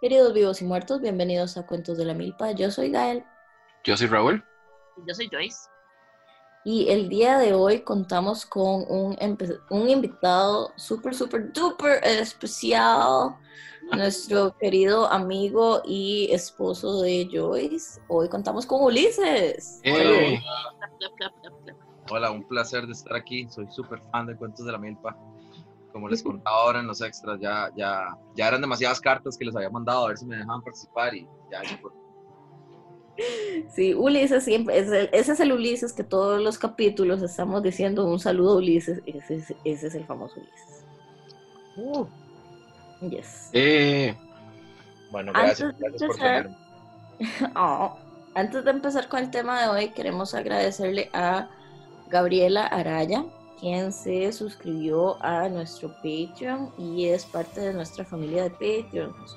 Queridos vivos y muertos, bienvenidos a Cuentos de la Milpa. Yo soy Gael Yo soy Raúl. Yo soy Joyce. y el día de hoy contamos con un, un invitado súper, súper, duper especial. Nuestro querido amigo y esposo de Joyce. Hoy contamos con Ulises. ¡Eh! Hola, un placer de estar aquí. Soy súper fan de Cuentos de la Milpa. Como les contaba ahora en los extras, ya, ya, ya eran demasiadas cartas que les había mandado a ver si me dejaban participar y ya. Sí, Ulises siempre, es el- ese es el Ulises que todos los capítulos estamos diciendo un saludo a Ulises. Ese es, ese es el famoso Ulises. Yes. ¡Eh! Bueno, Antes gracias, de gracias por empezar, tenerme. Oh, Antes de empezar con el tema de hoy, queremos agradecerle a Gabriela Araya, quien se suscribió a nuestro Patreon y es parte de nuestra familia de Patreons.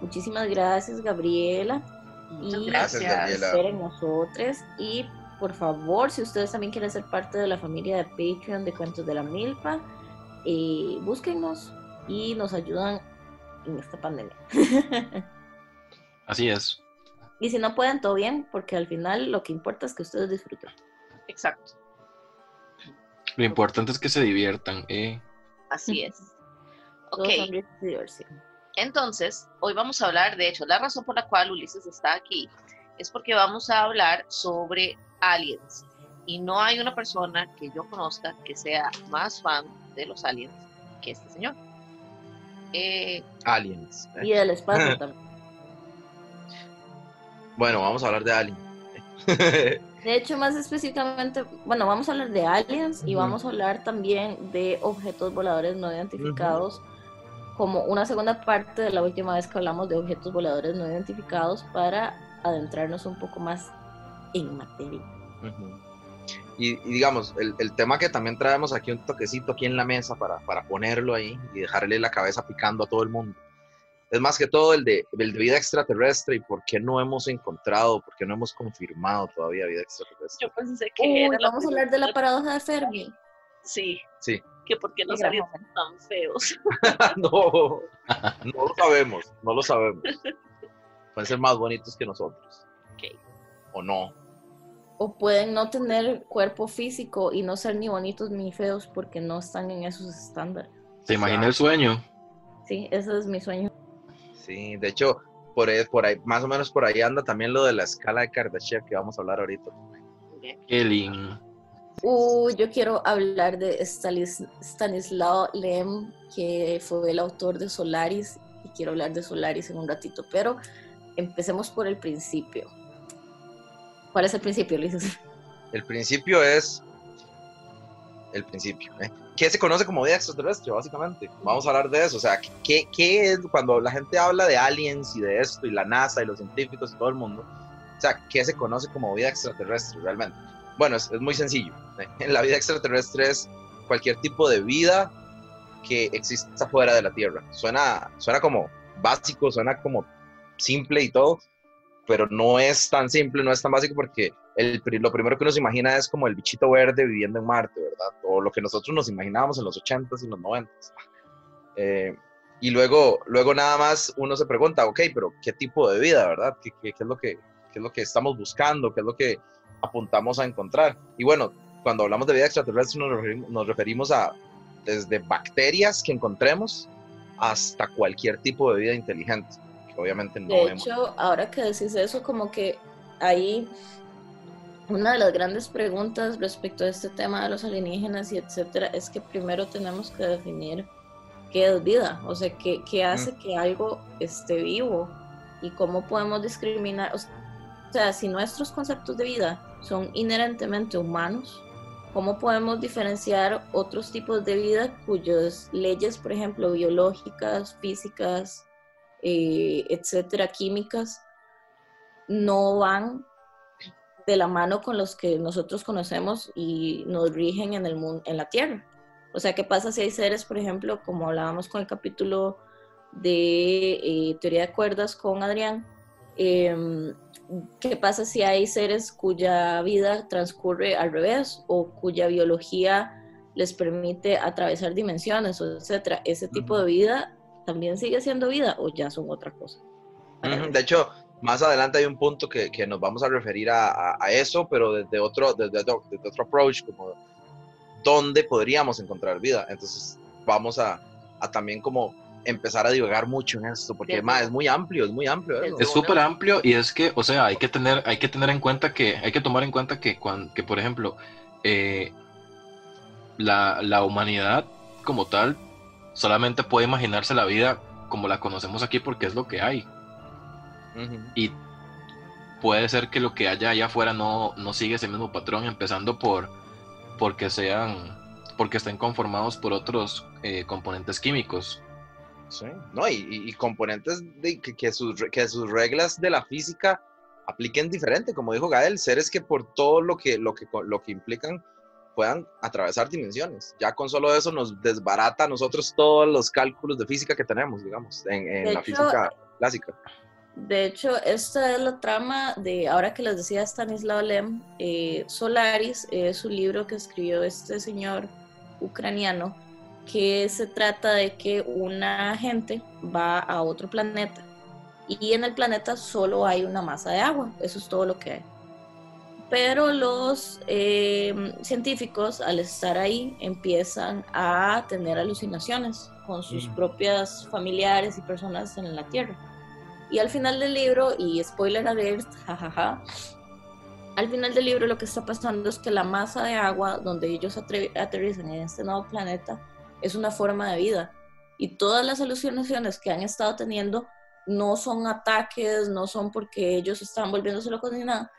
Muchísimas gracias, Gabriela. Muchas y Gracias, Gabriela. nosotros. Y por favor, si ustedes también quieren ser parte de la familia de Patreon de Cuentos de la Milpa, eh, búsquenos y nos ayudan en esta pandemia. Así es. Y si no pueden, todo bien, porque al final lo que importa es que ustedes disfruten. Exacto, Lo importante es que se diviertan. ¿eh? así es. Ok, entonces, hoy vamos a hablar, de hecho, la razón por la cual Ulises está aquí es porque vamos a hablar sobre aliens. Y no hay una persona que yo conozca que sea más fan de los aliens que este señor. Eh, Aliens. ¿eh? Y del espacio también. Bueno, vamos a hablar de Alien. De hecho, más específicamente, bueno, vamos a hablar de aliens y vamos a hablar también de objetos voladores no identificados como una segunda parte de la última vez que hablamos de objetos voladores no identificados para adentrarnos un poco más en materia. Y, y digamos, el, el tema que también traemos aquí, un toquecito aquí en la mesa para, para ponerlo ahí y dejarle la cabeza picando a todo el mundo. Es más que todo el de, el de vida extraterrestre y por qué no hemos encontrado, por qué no hemos confirmado todavía vida extraterrestre. yo pensé que Uy, era la vamos a hablar de la paradoja de Fermi. Sí, Sí. que por qué grabamos. son tan feos. no, no lo sabemos, no lo sabemos. Pueden ser más bonitos que nosotros. Ok. O no. O pueden no tener cuerpo físico y no ser ni bonitos ni feos porque no están en esos estándares. ¿Se imagina el sueño? Sí, ese es mi sueño. Sí, de hecho, por ahí, por ahí, más o menos por ahí anda también lo de la escala de Kardashev que vamos a hablar ahorita. ¡Qué lindo! Uh, yo quiero hablar de Stanis- Stanislaw Lem, que fue el autor de Solaris, y quiero hablar de Solaris en un ratito, pero empecemos por el principio. ¿Cuál es el principio, Luis? El principio es el principio. ¿eh? ¿Qué se conoce como vida extraterrestre, básicamente? Vamos a hablar de eso. O sea, ¿qué, ¿qué es cuando la gente habla de aliens y de esto, y la NASA y los científicos y todo el mundo? O sea, ¿qué se conoce como vida extraterrestre realmente? Bueno, es, muy sencillo. ¿eh? La vida extraterrestre es cualquier tipo de vida que exista fuera de la Tierra. Suena, suena como básico, suena como simple y todo, pero no es tan simple, no es tan básico porque el, lo primero que uno se imagina es como el bichito verde viviendo en Marte, ¿verdad? O lo que nosotros nos imaginábamos en los 80s y los 90s. Eh, y luego, luego nada más uno se pregunta, ok, pero ¿qué tipo de vida, verdad? ¿Qué, qué- qué es lo que, qué es lo que estamos buscando? ¿Qué es lo que apuntamos a encontrar? Y bueno, cuando hablamos de vida extraterrestre nos referimos, nos referimos a desde bacterias que encontremos hasta cualquier tipo de vida inteligente, obviamente no De hecho, ahora que decís eso, como que ahí una de las grandes preguntas respecto a este tema de los alienígenas y etcétera es que primero tenemos que definir qué es vida, o sea, qué, qué hace que algo esté vivo y cómo podemos discriminar, o sea, si nuestros conceptos de vida son inherentemente humanos, ¿cómo podemos diferenciar otros tipos de vida cuyas leyes, por ejemplo, biológicas, físicas, eh, etcétera, químicas, no van de la mano con los que nosotros conocemos y nos rigen en el mundo, en la Tierra. O sea, ¿qué pasa si hay seres, por ejemplo, como hablábamos con el capítulo de eh, teoría de cuerdas con Adrián? em, ¿Qué pasa si hay seres cuya vida transcurre al revés o cuya biología les permite atravesar dimensiones, etcétera? ¿Ese tipo de vida también sigue siendo vida o ya son otra cosa? De hecho, más adelante hay un punto que, que nos vamos a referir a, a- a eso, pero desde otro, desde, otro- desde otro approach, como dónde podríamos encontrar vida. Entonces, vamos a, a también como empezar a divagar mucho en esto, porque ma, es muy amplio, es muy amplio. Desde- Es súper amplio y es que, o sea, hay que tener, hay que tener en cuenta que, hay que tomar en cuenta que, cuan- que por ejemplo, eh, la, la humanidad como tal solamente puede imaginarse la vida como la conocemos aquí porque es lo que hay. Y puede ser que lo que haya allá afuera no, no sigue ese mismo patrón, empezando por porque sean, porque estén conformados por otros eh, componentes químicos. Sí, no, y, componentes de, que, que sus, que sus reglas de la física apliquen diferente, como dijo Gael, seres que por todo lo que, lo que, lo que implican puedan atravesar dimensiones. Ya con solo eso nos desbarata a nosotros todos los cálculos de física que tenemos, digamos, en, en la hecho, física clásica. De hecho, esta es la trama de, ahora que les decía Stanislav Lem, eh, Solaris es un libro que escribió este señor ucraniano que se trata de que una gente va a otro planeta y en el planeta solo hay una masa de agua, eso es todo lo que hay. Pero los eh, científicos al estar ahí empiezan a tener alucinaciones con sus Mm. propias familiares y personas en la Tierra. Y al final del libro, y spoiler alert, jajaja, al final del libro lo que está pasando es que la masa de agua donde ellos aterrizan en este nuevo planeta es una forma de vida. Y todas las alucinaciones que han estado teniendo no son ataques, no son porque ellos están volviéndose locos ni nada,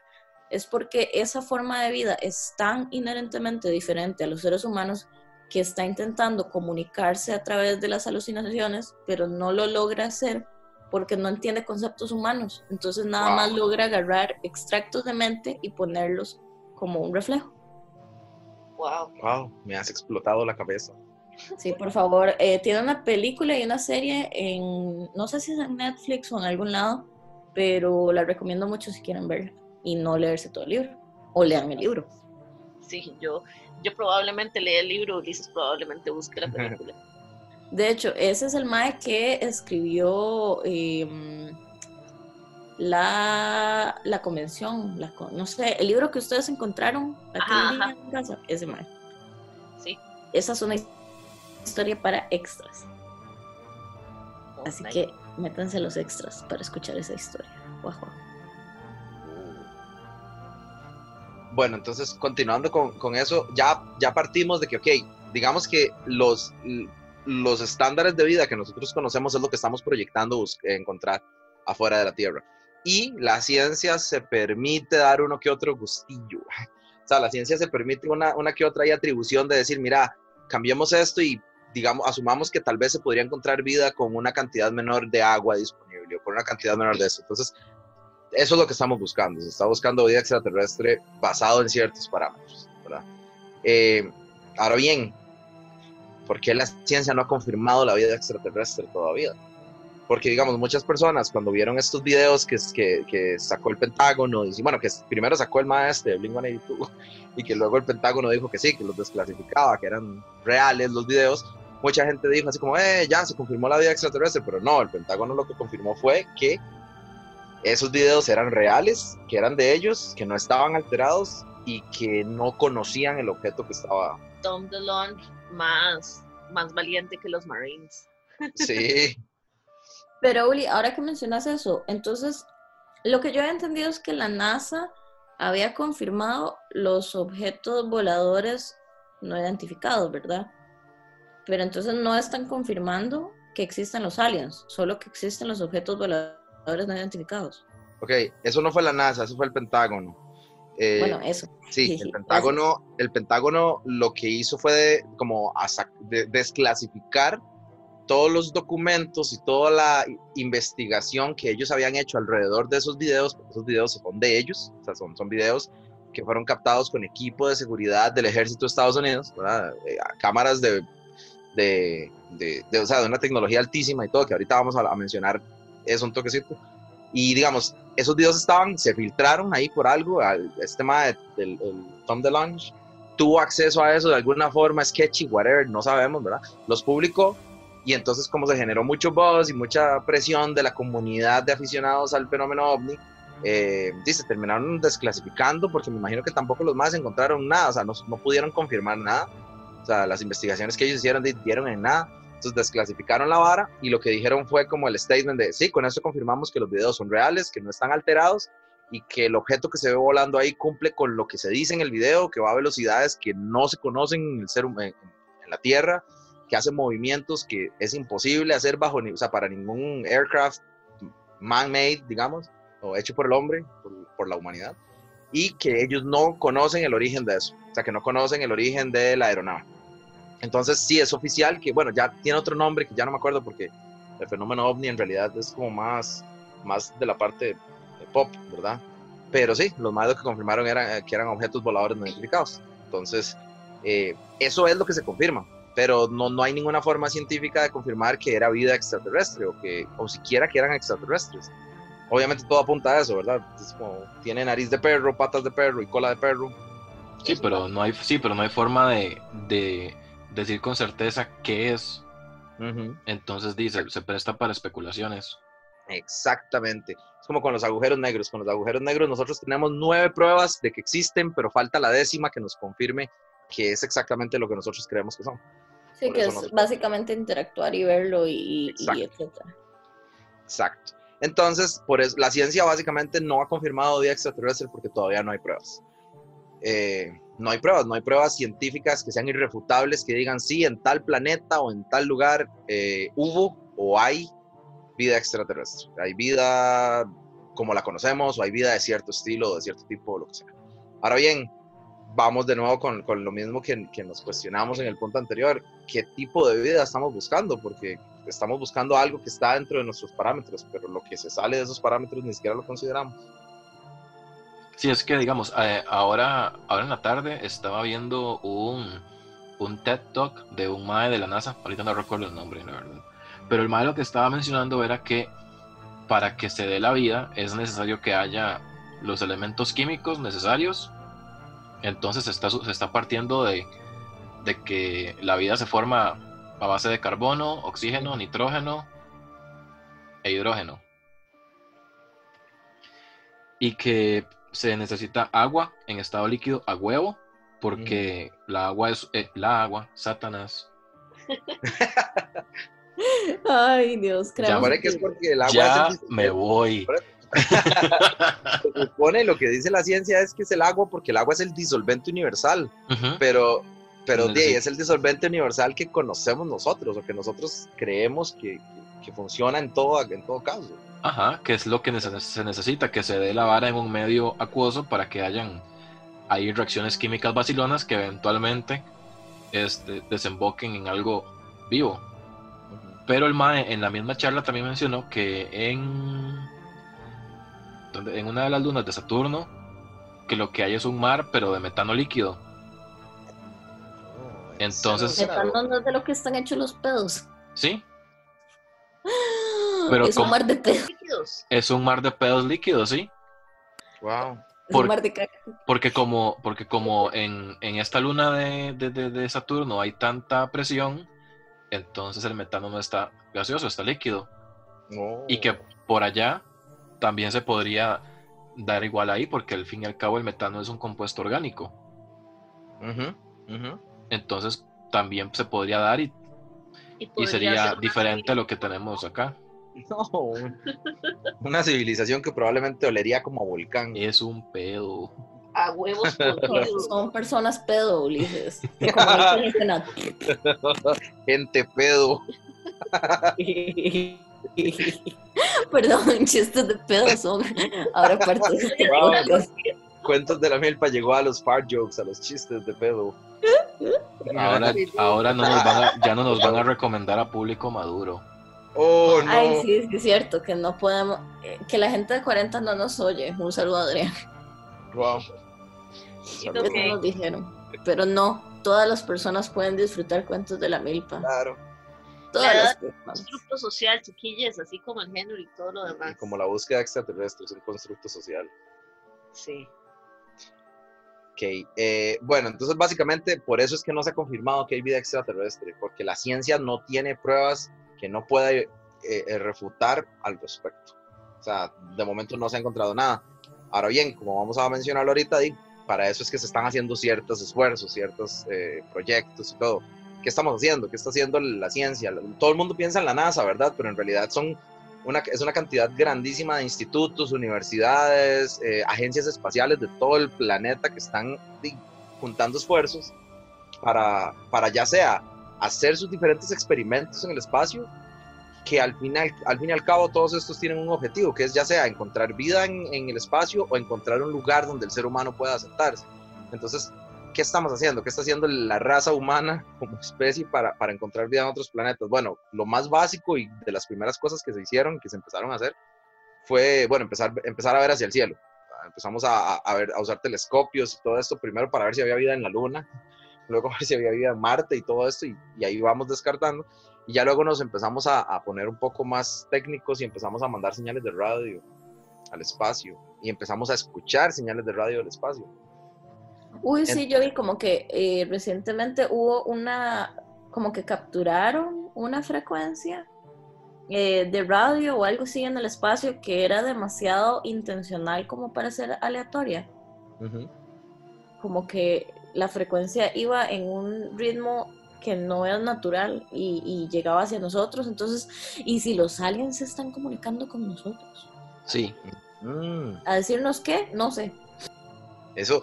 es porque esa forma de vida es tan inherentemente diferente a los seres humanos que está intentando comunicarse a través de las alucinaciones, pero no lo logra hacer porque no entiende conceptos humanos. Entonces nada Wow. más logra agarrar extractos de mente y ponerlos como un reflejo. Wow. Wow, me has explotado la cabeza. Sí, por favor. Eh, tiene una película y una serie en, no sé si es en Netflix o en algún lado, pero la recomiendo mucho si quieren verla y no leerse todo el libro. O lean el libro. Sí, yo, yo probablemente lea el libro, Ulises probablemente busque la película. De hecho, ese es el Mae que escribió eh, la, la convención, la, no sé, el libro que ustedes encontraron Ajá, ajá. en casa, ese Mae. Sí. Esa es una historia para extras. Así que métanse los extras para escuchar esa historia. Guau, guau. Bueno, entonces continuando con, con eso, ya, ya partimos de que, ok, digamos que los, los estándares de vida que nosotros conocemos es lo que estamos proyectando encontrar afuera de la Tierra. Y la ciencia se permite dar uno que otro gustillo. O sea, la ciencia se permite una, una que otra ahí atribución de decir, mira, cambiemos esto y digamos, asumamos que tal vez se podría encontrar vida con una cantidad menor de agua disponible o con una cantidad menor de eso. Entonces, eso es lo que estamos buscando. Se está buscando vida extraterrestre basado en ciertos parámetros. Eh, ahora bien, ¿por qué la ciencia no ha confirmado la vida extraterrestre todavía? Porque, digamos, muchas personas cuando vieron estos videos que, que, que sacó el Pentágono, y, bueno, que primero sacó el maestro de Blink-182 y que luego el Pentágono dijo que sí, que los desclasificaba, que eran reales los videos, mucha gente dijo así como, eh, ya se confirmó la vida extraterrestre, pero no, el Pentágono lo que confirmó fue que esos videos eran reales, que eran de ellos, que no estaban alterados y que no conocían el objeto que estaba. Tom DeLonge más, más valiente que los Marines. Sí, Pero Uli, ahora que mencionas eso, entonces lo que yo he entendido es que la NASA había confirmado los objetos voladores no identificados, ¿verdad? Pero entonces no están confirmando que existen los aliens, solo que existen los objetos voladores no identificados. ok, eso no fue la NASA, eso fue el Pentágono. Eh, bueno, eso. sí, el Pentágono, el Pentágono lo que hizo fue de, como de- desclasificar todos los documentos y toda la investigación que ellos habían hecho alrededor de esos videos, porque esos videos son de ellos, o sea, son, son videos que fueron captados con equipo de seguridad del ejército de Estados Unidos, ¿verdad? Eh, cámaras de, de, de- de, o sea, de una tecnología altísima y todo, que ahorita vamos a, a mencionar eso un toquecito. Y digamos, esos videos estaban, se filtraron ahí por algo, al, este tema de- del el Tom DeLonge tuvo acceso a eso de alguna forma, sketchy, whatever, no sabemos, ¿verdad? Los publicó Y entonces como se generó mucho buzz y mucha presión de la comunidad de aficionados al fenómeno ovni, eh, se terminaron desclasificando porque me imagino que tampoco los más encontraron nada, o sea, no, no pudieron confirmar nada. O sea, las investigaciones que ellos hicieron dieron en nada. Entonces desclasificaron la vara y lo que dijeron fue como el statement de, sí, con esto confirmamos que los videos son reales, que no están alterados y que el objeto que se ve volando ahí cumple con lo que se dice en el video, que va a velocidades que no se conocen en, el ser, en, en la Tierra, que hace movimientos que es imposible hacer bajo, o sea, para ningún aircraft man-made, digamos, o hecho por el hombre, por, por, la humanidad, y que ellos no conocen el origen de eso, o sea, que no conocen el origen de la aeronave. Entonces, sí, es oficial que, bueno, ya tiene otro nombre que ya no me acuerdo porque el fenómeno ovni en realidad es como más, más de la parte pop, ¿verdad? Pero sí, los más que confirmaron eran, que eran objetos voladores no identificados. Entonces, eh, eso es lo que se confirma, pero no, no hay ninguna forma científica de confirmar que era vida extraterrestre o, que, o siquiera que eran extraterrestres. Obviamente todo apunta a eso, ¿verdad? Es como, tiene nariz de perro, patas de perro y cola de perro. Sí, pero no hay, sí, pero no hay forma de decir con certeza qué es. Entonces dice, se presta para especulaciones. Exactamente. Es como con los agujeros negros. Con los agujeros negros nosotros tenemos nueve pruebas de que existen, pero falta la décima que nos confirme que es exactamente lo que nosotros creemos que son. Sí, que es básicamente interactuar y verlo y, y etcétera. Exacto. Entonces, por eso, la ciencia básicamente no ha confirmado vida extraterrestre porque todavía no hay pruebas. Eh, no hay pruebas, no hay pruebas científicas que sean irrefutables, que digan sí, en tal planeta o en tal lugar eh, hubo o hay vida extraterrestre. Hay vida como la conocemos o hay vida de cierto estilo, de cierto tipo, o lo que sea. Ahora bien, vamos de nuevo con, lo mismo que, que, nos cuestionamos en el punto anterior. ¿Qué tipo de vida estamos buscando? Porque estamos buscando algo que está dentro de nuestros parámetros, pero lo que se sale de esos parámetros ni siquiera lo consideramos. Sí, es que digamos, eh, ahora, ahora en la tarde estaba viendo un, un TED Talk de un MAE de la NASA, ahorita no recuerdo el nombre, la verdad. Pero el MAE lo que estaba mencionando era que para que se dé la vida es necesario que haya los elementos químicos necesarios. Entonces se está, se está partiendo de, de que la vida se forma a base de carbono, oxígeno, nitrógeno e hidrógeno. Y que se necesita agua en estado líquido a huevo, porque la agua es eh, la agua, Satanás. Ay, Dios, creo. que es porque el agua ya me voy. Se supone lo que dice la ciencia es que es el agua porque el agua es el disolvente universal, pero pero es el disolvente universal que conocemos nosotros o que nosotros creemos que, que funciona en todo, en todo caso. Ajá, que es lo que se necesita, que se dé la vara en un medio acuoso para que hayan ahí reacciones químicas vacilonas que eventualmente este, desemboquen en algo vivo. Pero el MAE en la misma charla también mencionó que en, en una de las lunas de Saturno, que lo que hay es un mar, pero de metano líquido. Oh, Entonces. Metano no es de lo que están hechos los pedos. Sí, Pero es un mar de pedos líquidos. Es un mar de pedos líquidos, sí. Wow. un mar de caca. Porque como, porque como en, en esta luna de, de, de, Saturno hay tanta presión, entonces el metano no está gaseoso, está líquido. Y que por allá también se podría dar igual ahí, porque al fin y al cabo el metano es un compuesto orgánico. Entonces también se podría dar y y, sería diferente a lo que tenemos acá. No, una civilización que probablemente olería como volcán. Es un pedo. A huevos Son personas pedo, Ulises. Gente pedo. Perdón, chistes de pedo son ahora parte de este Cuentos de la milpa llegó a los fart jokes, a los chistes de pedo. Ahora, ahora no nos van a, ya no nos van a recomendar a público maduro. Oh, no. Ay, sí, es cierto, que no podemos, eh, que la gente de 40 no nos oye. Un saludo, Adrián. Wow. nos dijeron. Pero no, todas las personas pueden disfrutar cuentos de la milpa. Claro. Todas las personas. Constructo social, chiquillas, así como el género y todo lo demás. como la búsqueda extraterrestre es un constructo social. Sí. Ok, eh, bueno, entonces básicamente por eso es que no se ha confirmado que hay vida extraterrestre, porque la ciencia no tiene pruebas que no pueda eh, eh, refutar al respecto. O sea, de momento no se ha encontrado nada. Ahora bien, como vamos a mencionar ahorita, para eso es que se están haciendo ciertos esfuerzos, ciertos proyectos y todo. ¿Qué estamos haciendo? ¿Qué está haciendo la ciencia? Todo el mundo piensa en la NASA, ¿verdad? Pero en realidad son es una cantidad grandísima de institutos, universidades, eh, agencias espaciales de todo el planeta que están juntando esfuerzos para, para ya sea hacer sus diferentes experimentos en el espacio, que al final, al fin y al cabo todos estos tienen un objetivo, que es ya sea encontrar vida en, en el espacio o encontrar un lugar donde el ser humano pueda asentarse. Entonces, ¿qué estamos haciendo? ¿Qué está haciendo la raza humana como especie para, para, encontrar vida en otros planetas? Bueno, lo más básico y de las primeras cosas que se hicieron, que se empezaron a hacer, fue, bueno, empezar, empezar a ver hacia el cielo. Empezamos a, a, ver, a usar telescopios y todo esto, primero para ver si había vida en la Luna, luego ver si había vida en Marte y todo esto, y, y ahí vamos descartando. Y ya luego nos empezamos a, a, poner un poco más técnicos y empezamos a mandar señales de radio al espacio y empezamos a escuchar señales de radio al espacio. Uy, sí, yo vi como que eh, recientemente hubo una, como que capturaron una frecuencia eh, de radio o algo así en el espacio que era demasiado intencional como para ser aleatoria. Uh -huh. Como que la frecuencia iba en un ritmo que no era natural y, y, llegaba hacia nosotros. Entonces, ¿y si los aliens se están comunicando con nosotros? Sí. Mm. ¿A decirnos qué? No sé. Eso,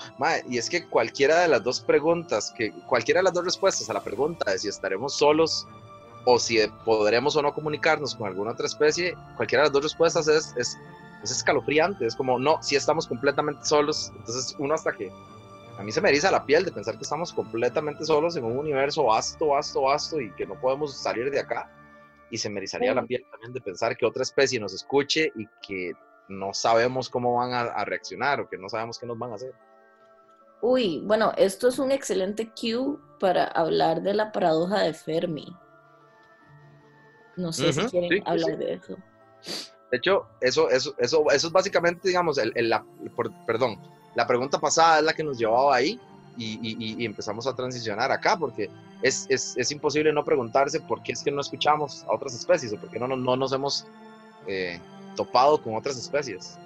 y es que cualquiera de las dos preguntas, que cualquiera de las dos respuestas a la pregunta de si estaremos solos o si podremos o no comunicarnos con alguna otra especie, cualquiera de las dos respuestas es, es, es escalofriante. Es como, no, si estamos completamente solos. Entonces, uno hasta que a mí se me eriza la piel de pensar que estamos completamente solos en un universo vasto, vasto, vasto y que no podemos salir de acá. Y se me erizaría sí. la piel también de pensar que otra especie nos escuche y que no sabemos cómo van a, a, reaccionar o que no sabemos qué nos van a hacer. Uy, bueno, esto es un excelente cue para hablar de la paradoja de Fermi. No sé uh -huh, si quieren sí, hablar sí. de eso. De hecho, eso, eso, eso, eso es básicamente, digamos, el, el, la, por, perdón, la pregunta pasada es la que nos llevaba ahí y, y, y empezamos a transicionar acá, porque es, es, es, imposible no preguntarse por qué es que no escuchamos a otras especies o por qué no, no, no nos hemos eh, topado con otras especies.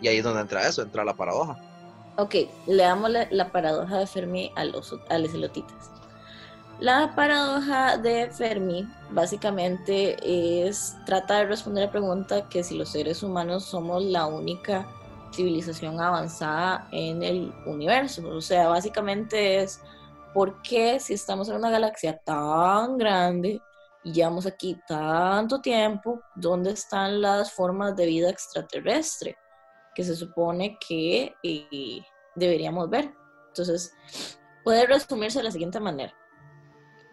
Y ahí es donde entra eso, entra la paradoja. Ok, leamos la, la paradoja de Fermi a los, a los elotitas. La paradoja de Fermi básicamente es trata de responder la pregunta que si los seres humanos somos la única civilización avanzada en el universo. O sea, básicamente es por qué si estamos en una galaxia tan grande y llevamos aquí tanto tiempo, ¿dónde están las formas de vida extraterrestre que se supone que eh, deberíamos ver? Entonces, puede resumirse de la siguiente manera,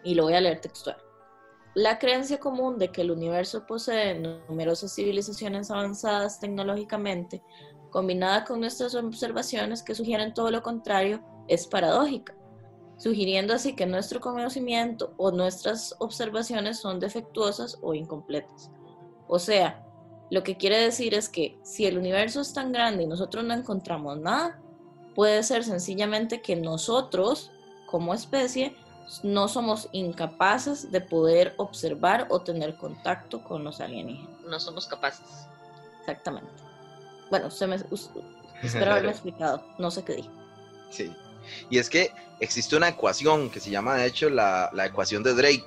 y lo voy a leer textual. La creencia común de que el universo posee numerosas civilizaciones avanzadas tecnológicamente, combinada con nuestras observaciones que sugieren todo lo contrario, es paradójica sugiriendo así que nuestro conocimiento o nuestras observaciones son defectuosas o incompletas. O sea, lo que quiere decir es que si el universo es tan grande y nosotros no encontramos nada, puede ser sencillamente que nosotros, como especie, no somos incapaces de poder observar o tener contacto con los alienígenas. No somos capaces. Exactamente. Bueno, se me, espero haberme explicado, no sé qué dije. Sí. Y es que existe una ecuación que se llama, de hecho, la, la ecuación de Drake.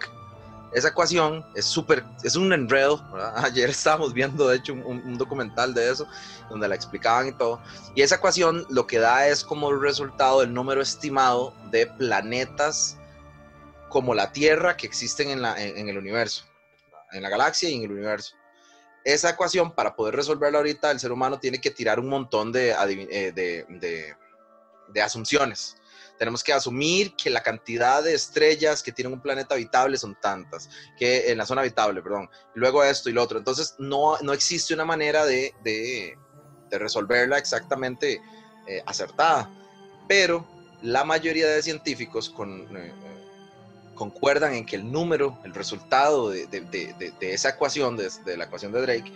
Esa ecuación es súper, es un enredo. Ayer estábamos viendo, de hecho, un, documental de eso, donde la explicaban y todo. Y esa ecuación lo que da es como el resultado del número estimado de planetas como la Tierra que existen en, la, en, el universo, en la galaxia y en el universo esa ecuación, para poder resolverla ahorita, el ser humano tiene que tirar un montón de, de, de asunciones. Tenemos que asumir que la cantidad de estrellas que tienen un planeta habitable son tantas, que en la zona habitable, perdón. Luego esto y lo otro. Entonces, no, no existe una manera de, de, resolverla exactamente eh, acertada. Pero la mayoría de científicos eh, concuerdan en que el número, el resultado de, de esa ecuación, de, la ecuación de Drake,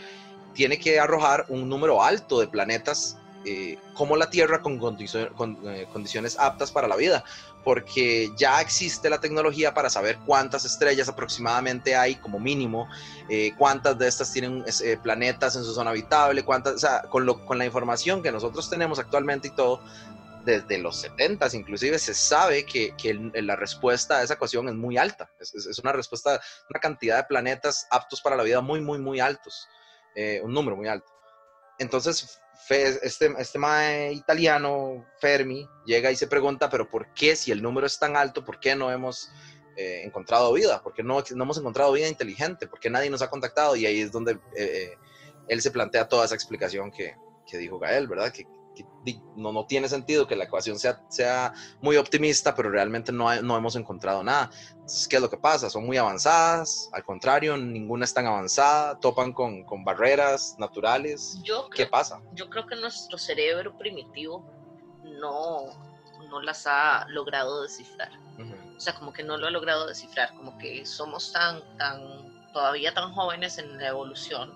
tiene que arrojar un número alto de planetas eh, como la Tierra con, eh, condiciones aptas para la vida, porque ya existe la tecnología para saber cuántas estrellas aproximadamente hay como mínimo, eh, cuántas de estas tienen planetas en su zona habitable, cuántas, con, la información que nosotros tenemos actualmente y todo, desde los 70 inclusive se sabe que, la respuesta a esa ecuación es muy alta, es, una respuesta, una cantidad de planetas aptos para la vida muy, muy, muy altos, un número muy alto. Entonces, este, este italiano, Fermi, llega y se pregunta, pero ¿por qué si el número es tan alto, por qué no hemos eh, encontrado vida? ¿Por qué no, no, hemos encontrado vida inteligente? ¿Por qué nadie nos ha contactado? Y ahí es donde eh, eh, él se plantea toda esa explicación que, que dijo Gael, ¿verdad? Que, no, no tiene sentido que la ecuación sea, sea muy optimista, pero realmente no, no hemos encontrado nada. Entonces, ¿qué es lo que pasa? Son muy avanzadas, al contrario, ninguna es tan avanzada, topan con, con barreras naturales. Yo ¿Qué pasa? Yo creo que nuestro cerebro primitivo no, no las ha logrado descifrar. O sea, como que no lo ha logrado descifrar, como que somos tan, tan, todavía tan jóvenes en la evolución,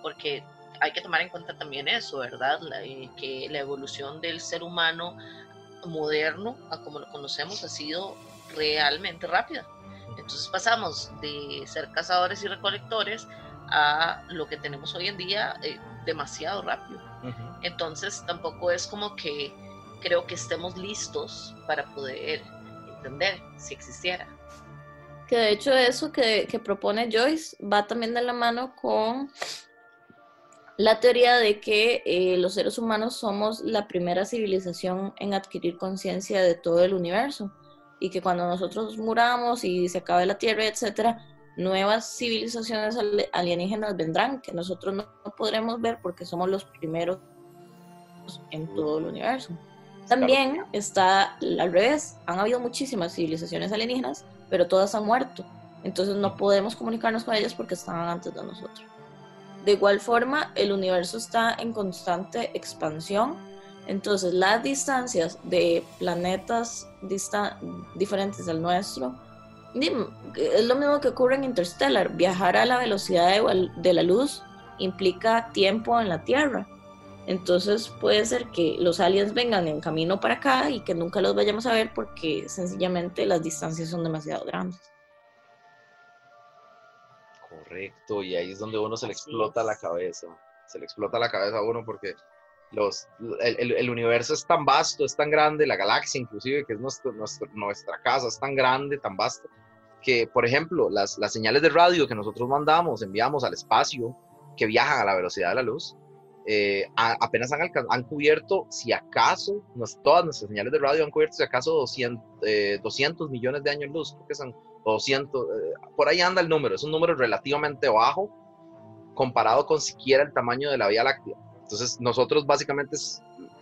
porque hay que tomar en cuenta también eso, ¿verdad? Eh, que la evolución del ser humano moderno, a como lo conocemos, ha sido realmente rápida. Entonces pasamos de ser cazadores y recolectores a lo que tenemos hoy en día eh, demasiado rápido. Entonces tampoco es como que creo que estemos listos para poder entender si existiera. Que de hecho eso que, que propone Joyce va también de la mano con la teoría de que eh, los seres humanos somos la primera civilización en adquirir conciencia de todo el universo y que cuando nosotros muramos y se acabe la Tierra, etcétera, nuevas civilizaciones alienígenas vendrán que nosotros no, podremos ver porque somos los primeros en todo el universo. También está al revés, han habido muchísimas civilizaciones alienígenas, pero todas han muerto. Entonces no podemos comunicarnos con ellas porque estaban antes de nosotros. De igual forma, el universo está en constante expansión, entonces las distancias de planetas diferentes al nuestro es lo mismo que ocurre en Interstellar. Viajar a la velocidad de, la luz implica tiempo en la Tierra. Entonces puede ser que los aliens vengan en camino para acá y que nunca los vayamos a ver porque sencillamente las distancias son demasiado grandes. Correcto, y ahí es donde uno se le explota la cabeza. Se le explota la cabeza a uno porque los, el, universo es tan vasto, es tan grande, la galaxia inclusive, que es nuestro, nuestra casa, es tan grande, tan vasta, que, por ejemplo, las, las señales de radio que nosotros mandamos, enviamos al espacio, que viajan a la velocidad de la luz, eh, apenas han, han, cubierto, si acaso, todas nuestras señales de radio han cubierto, si acaso, 200, 200 eh, millones de años luz, creo que son 200, eh, por ahí anda el número, es un número relativamente bajo comparado con siquiera el tamaño de la Vía Láctea. Entonces, nosotros básicamente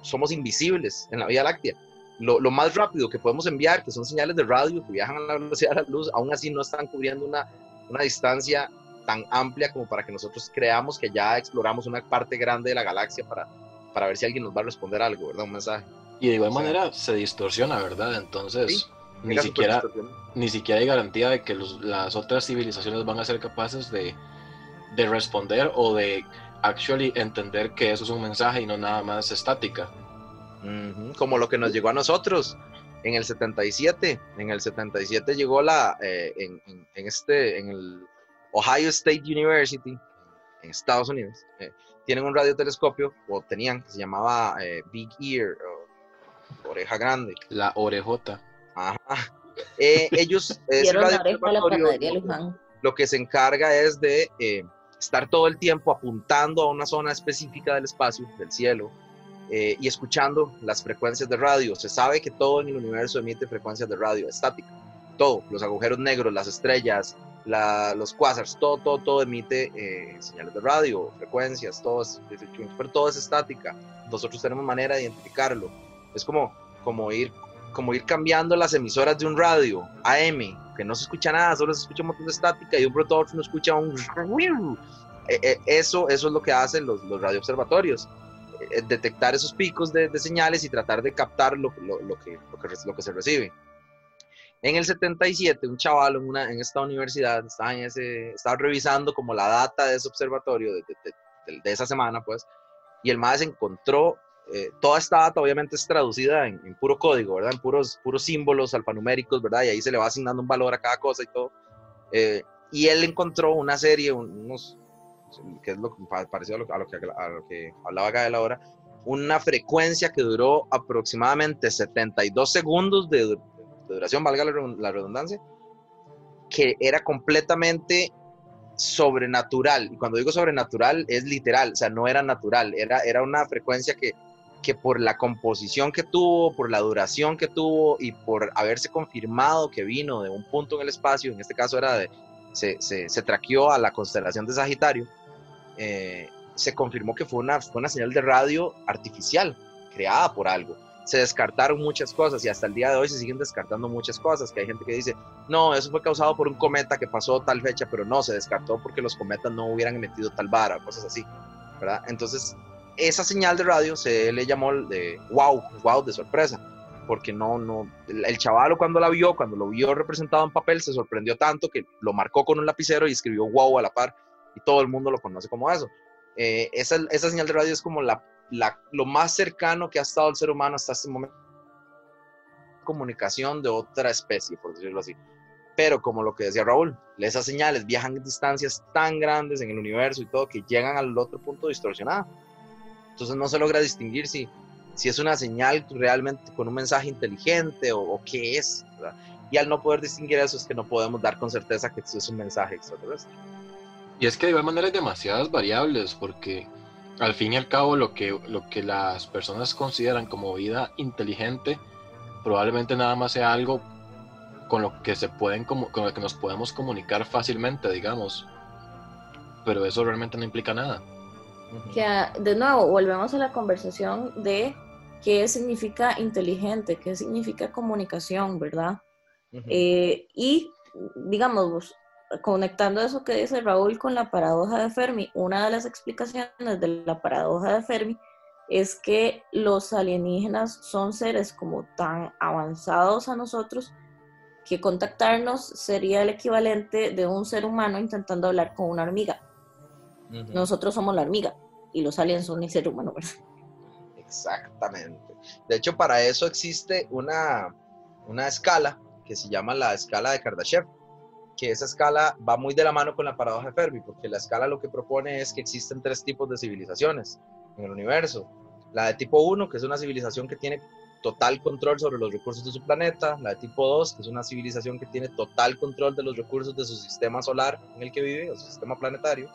somos invisibles en la Vía Láctea. Lo, lo, más rápido que podemos enviar, que son señales de radio que viajan a la velocidad de la luz, aún así no están cubriendo una, una distancia tan amplia como para que nosotros creamos que ya exploramos una parte grande de la galaxia para, para ver si alguien nos va a responder algo, ¿verdad? Un mensaje. Y de igual manera se distorsiona, ¿verdad? Entonces, ni, siquiera, ni siquiera hay garantía de que las otras civilizaciones van a ser capaces de, de responder o de actually entender que eso es un mensaje y no nada más estática. Como lo que nos llegó a nosotros en el 77. En el 77 llegó la, eh, en, en, este, en el Ohio State University, en Estados Unidos, eh, tienen un radiotelescopio, o tenían, que se llamaba eh, Big Ear, o oreja grande. La orejota. Ajá. Eh, ellos, lo que se encarga es de estar todo el tiempo apuntando a una zona específica del espacio, del cielo, y escuchando las frecuencias de radio. Se sabe que todo en el universo emite frecuencias de radio estática. Todo, los agujeros negros, las estrellas, los quasars, todo, todo, todo emite eh, señales de radio, frecuencias, todo es, pero todo es estática. Nosotros tenemos manera de identificarlo. Es como, como, ir, como ir cambiando las emisoras de un radio, AM, que no se escucha nada, solo se escucha un montón de estática y un pronto no escucha un... Eh, eh, eso, eso es lo que hacen los, los radioobservatorios detectar esos picos de, señales y tratar de captar lo, lo, lo, que, lo, que, lo que se recibe. En el 77, un chaval en, una, en esta universidad estaba, en ese, estaba revisando como la data de ese observatorio de, esa semana, pues, y el MADES encontró eh, toda esta data obviamente es traducida en, en, puro código, ¿verdad? En puros, puros símbolos alfanuméricos, ¿verdad? Y ahí se le va asignando un valor a cada cosa y todo. Eh, y él encontró una serie, unos, que es lo parecido a lo, a lo, que, a lo que hablaba Gael ahora, una frecuencia que duró aproximadamente 72 segundos de, de duración, valga la redundancia, que era completamente sobrenatural. Y cuando digo sobrenatural es literal, o sea, no era natural, era, era una frecuencia que, que por la composición que tuvo, por la duración que tuvo y por haberse confirmado que vino de un punto en el espacio, en este caso era de, se, se, se traqueó a la constelación de Sagitario, eh, se confirmó que fue una, fue una señal de radio artificial, creada por algo se descartaron muchas cosas y hasta el día de hoy se siguen descartando muchas cosas, que hay gente que dice, no, eso fue causado por un cometa que pasó tal fecha, pero no, se descartó porque los cometas no hubieran emitido tal vara, cosas así, ¿verdad? Entonces, esa señal de radio se le llamó de wow, wow de sorpresa, porque no, no, el, chavalo cuando la vio, cuando lo vio representado en papel, se sorprendió tanto que lo marcó con un lapicero y escribió wow a la par, y todo el mundo lo conoce como eso. Eh, esa, esa señal de radio es como la lo más cercano que ha estado el ser humano hasta este momento comunicación de otra especie, por decirlo así. Pero como lo que decía Raúl, esas señales viajan distancias tan grandes en el universo y todo que llegan al otro punto distorsionado. Entonces no se logra distinguir si, si es una señal realmente con un mensaje inteligente o, qué es. Y al no poder distinguir eso es que no podemos dar con certeza que es un mensaje extraterrestre. Y es que de igual manera hay demasiadas variables porque al fin y al cabo lo que, lo que las personas consideran como vida inteligente probablemente nada más sea algo con lo que se pueden con lo que nos podemos comunicar fácilmente, digamos. Pero eso realmente no implica nada. Que de nuevo volvemos a la conversación de qué significa inteligente, qué significa comunicación, ¿verdad? Eh, y digamos, conectando eso que dice Raúl con la paradoja de Fermi, una de las explicaciones de la paradoja de Fermi es que los alienígenas son seres como tan avanzados a nosotros que contactarnos sería el equivalente de un ser humano intentando hablar con una hormiga. Nosotros somos la hormiga y los aliens son el ser humano, Exactamente. De hecho, para eso existe una, una escala que se llama la escala de Kardashev que esa escala va muy de la mano con la paradoja de Fermi, porque la escala lo que propone es que existen tres tipos de civilizaciones en el universo. La de tipo 1, que es una civilización que tiene total control sobre los recursos de su planeta, la de tipo 2, que es una civilización que tiene total control de los recursos de su sistema solar en el que vive, o su sistema planetario,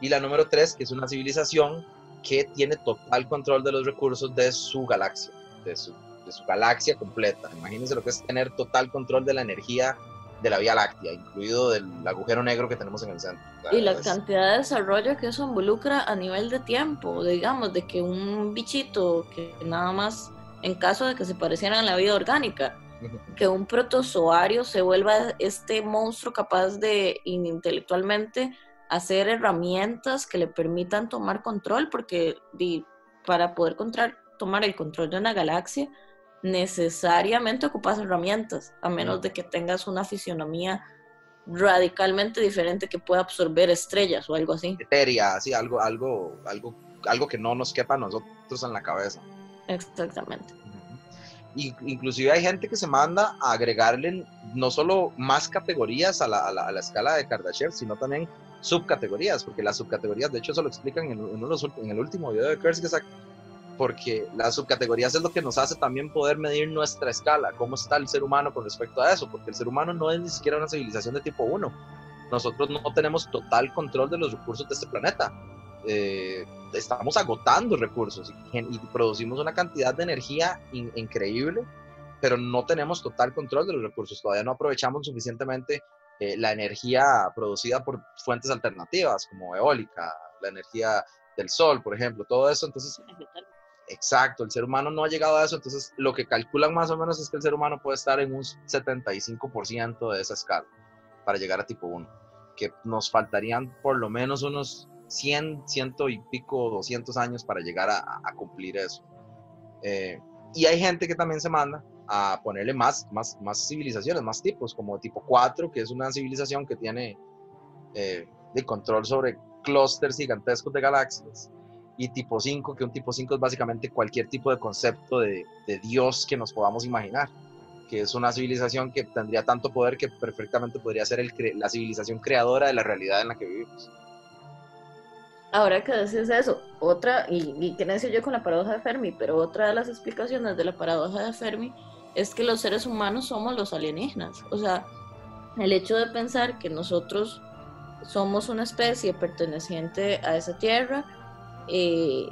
y la número 3, que es una civilización que tiene total control de los recursos de su galaxia, de su, de su galaxia completa. Imagínense lo que es tener total control de la energía de la Vía Láctea, incluido del agujero negro que tenemos en el centro. Y la cantidad de desarrollo que eso involucra a nivel de tiempo, digamos, de que un bichito que nada más, en caso de que se parecieran a la vida orgánica, que un protozoario se vuelva este monstruo capaz de intelectualmente hacer herramientas que le permitan tomar control, porque para poder tomar el control de una galaxia, necesariamente ocupas herramientas, a menos de que tengas una fisionomía radicalmente diferente que pueda absorber estrellas o algo así. Eteria, así, algo, algo, algo, algo que no nos quepa a nosotros en la cabeza. Exactamente. Y, inclusive hay gente que se manda a agregarle no solo más categorías a la, a la, escala de Kardashev, sino también subcategorías, porque las subcategorías, de hecho, eso lo explican en, en, el último video de Kurzgesagt, porque las subcategorías es lo que nos hace también poder medir nuestra escala, cómo está el ser humano con respecto a eso, porque el ser humano no es ni siquiera una civilización de tipo 1. Nosotros no tenemos total control de los recursos de este planeta. Eh, estamos agotando recursos y, producimos una cantidad de energía increíble, pero no tenemos total control de los recursos. Todavía no aprovechamos suficientemente eh, la energía producida por fuentes alternativas como eólica, la energía del sol, por ejemplo, todo eso. Entonces, Exacto, el ser humano no ha llegado a eso, entonces lo que calculan más o menos es que el ser humano puede estar en un 75% de esa escala para llegar a tipo 1, que nos faltarían por lo menos unos 100, ciento y pico, 200 años para llegar a, cumplir eso. Eh, y hay gente que también se manda a ponerle más, más, más civilizaciones, más tipos, como tipo 4, que es una civilización que tiene eh, de control sobre clústeres gigantescos de galaxias y tipo 5, que un tipo 5 es básicamente cualquier tipo de concepto de, de Dios que nos podamos imaginar, que es una civilización que tendría tanto poder que perfectamente podría ser el la civilización creadora de la realidad en la que vivimos. Ahora que decís eso, otra, y, y qué yo con la paradoja de Fermi, pero otra de las explicaciones de la paradoja de Fermi es que los seres humanos somos los alienígenas. O sea, el hecho de pensar que nosotros somos una especie perteneciente a esa tierra, eh,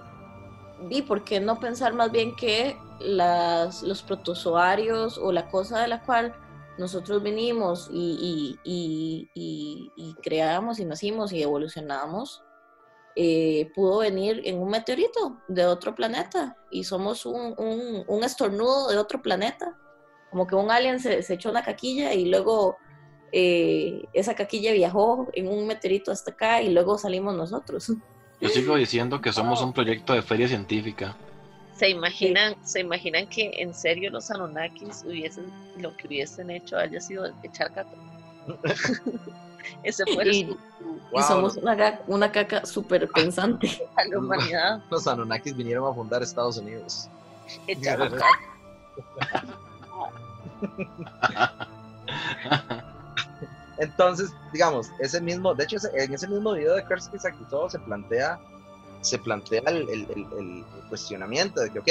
y por qué no pensar más bien que las, los protozoarios o la cosa de la cual nosotros venimos y, y, y, y, creamos y nacimos y evolucionamos, eh, pudo venir en un meteorito de otro planeta y somos un, un, un estornudo de otro planeta. Como que un alien se, se echó una caquilla y luego eh, esa caquilla viajó en un meteorito hasta acá y luego salimos nosotros. Yo sigo diciendo que somos un proyecto de feria científica. ¿Se imaginan, ¿Se imaginan que en serio los Anunnakis hubiesen, lo que hubiesen hecho haya sido echar caca? Ese fue Y- su- Y somos una, una caca súper pensante. a la humanidad. Los Anunnakis vinieron a fundar Estados Unidos. Entonces, digamos, ese mismo, de hecho, en ese mismo video de Kersky todo se plantea, se plantea el, el- el- el cuestionamiento de que, ok,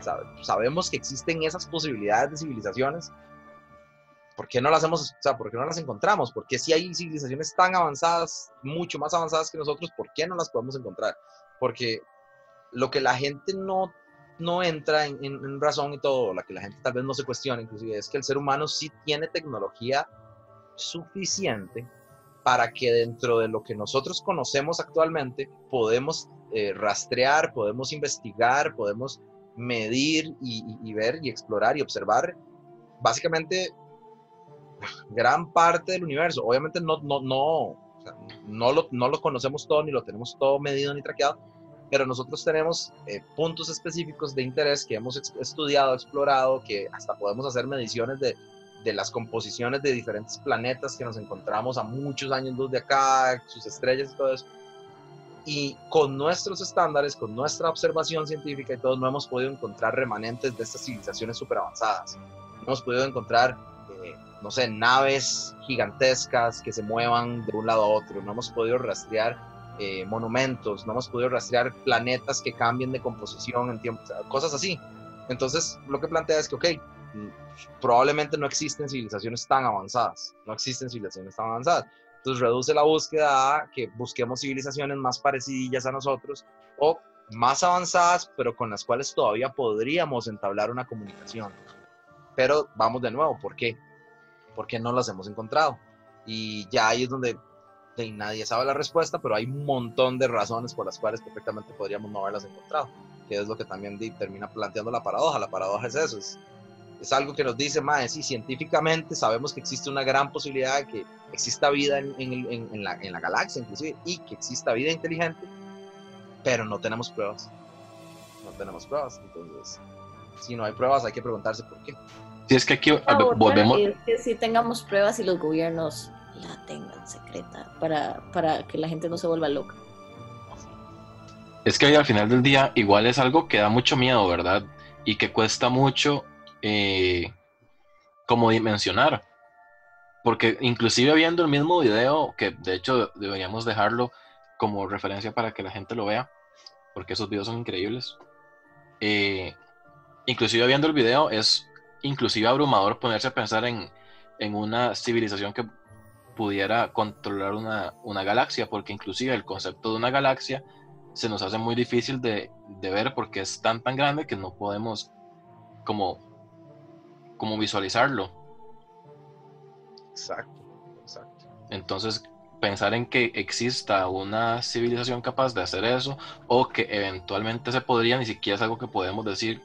sabe- sabemos que existen esas posibilidades de civilizaciones, ¿por qué no las hemos, o sea, por qué no las encontramos? ¿Por qué si hay civilizaciones tan avanzadas, mucho más avanzadas que nosotros, por qué no las podemos encontrar? Porque lo que la gente no, no entra en, en- en razón y todo, la que la gente tal vez no se cuestiona, inclusive, es que el ser humano sí tiene tecnología suficiente para que dentro de lo que nosotros conocemos actualmente podemos eh, rastrear, podemos investigar, podemos medir y, y- y ver y explorar y observar básicamente gran parte del universo. Obviamente no, no, no, o sea, no, lo, no lo conocemos todo, ni lo tenemos todo medido ni traqueado, pero nosotros tenemos eh, puntos específicos de interés que hemos estudiado, explorado, que hasta podemos hacer mediciones de, de las composiciones de diferentes planetas que nos encontramos a muchos años luz de acá, sus estrellas y todo eso. Y con nuestros estándares, con nuestra observación científica y todo, no hemos podido encontrar remanentes de estas civilizaciones súper avanzadas. No hemos podido encontrar, no sé, naves gigantescas que se muevan de un lado a otro. No hemos podido rastrear eh, monumentos, no hemos podido rastrear planetas que cambien de composición en tiempo, cosas así. Entonces, lo que plantea es que, ok, mm, probablemente no existen civilizaciones tan avanzadas, no existen civilizaciones tan avanzadas. Entonces reduce la búsqueda a que busquemos civilizaciones más parecidillas a nosotros o más avanzadas, pero con las cuales todavía podríamos entablar una comunicación. Pero vamos de nuevo, ¿por qué? Porque no las hemos encontrado. Y ya ahí es donde de, nadie sabe la respuesta, pero hay un montón de razones por las cuales perfectamente podríamos no haberlas encontrado, que es lo que también di- termina planteando la paradoja. La paradoja es eso, es, es algo que nos dice, más sí, científicamente sabemos que existe una gran posibilidad de que exista vida en, en en- en la, en la galaxia, inclusive, y que exista vida inteligente, pero no tenemos pruebas. No tenemos pruebas, entonces, si no hay pruebas, hay que preguntarse por qué. Si es que aquí volvemos, es que si tengamos pruebas y los gobiernos la tengan secreta para, para que la gente no se vuelva loca. es que al final del día igual es algo que da mucho miedo, ¿verdad? Y que cuesta mucho eh, como dimensionar. Porque inclusive viendo el mismo video, que de hecho deberíamos dejarlo como referencia para que la gente lo vea, porque esos videos son increíbles. eh, inclusive viendo el video es inclusive abrumador ponerse a pensar en, en una civilización que pudiera controlar una, una galaxia, porque inclusive el concepto de una galaxia se nos hace muy difícil de, de ver porque es tan tan grande que no podemos como, como visualizarlo. Exacto, exacto. Entonces, pensar en que exista una civilización capaz de hacer eso o que eventualmente se podría, ni siquiera es algo que podemos decir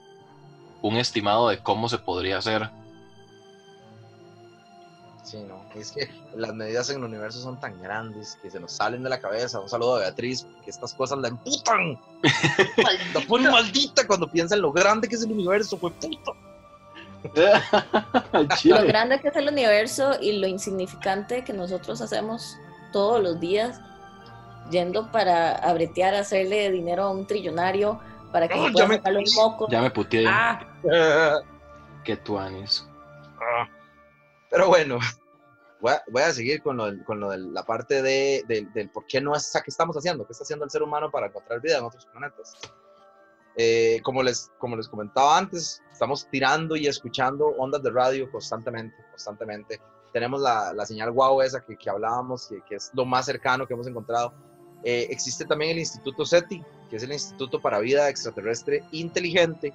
un estimado de cómo se podría hacer. Sí, no. Es que las medidas en el universo son tan grandes que se nos salen de la cabeza. Un saludo a Beatriz, que estas cosas la emputan. La pone maldita cuando piensa en lo grande que es el universo, fue puta. Al Lo grande que es el universo y lo insignificante que nosotros hacemos todos los días yendo para abretear, hacerle dinero a un trillonario para que No, se me- sacarle un moco. Ya me puteé. Ah, Que tuanis. Pero bueno, voy a, voy a seguir con lo, con lo de la parte de, del- del por qué no es qué estamos haciendo, qué está haciendo el ser humano para encontrar vida en otros planetas. Eh, como, les, como les comentaba antes, estamos tirando y escuchando ondas de radio constantemente, constantemente. Tenemos la, la señal wow esa que, que hablábamos, que, que es lo más cercano que hemos encontrado. Eh, existe también el Instituto SETI, que es el Instituto para Vida Extraterrestre Inteligente,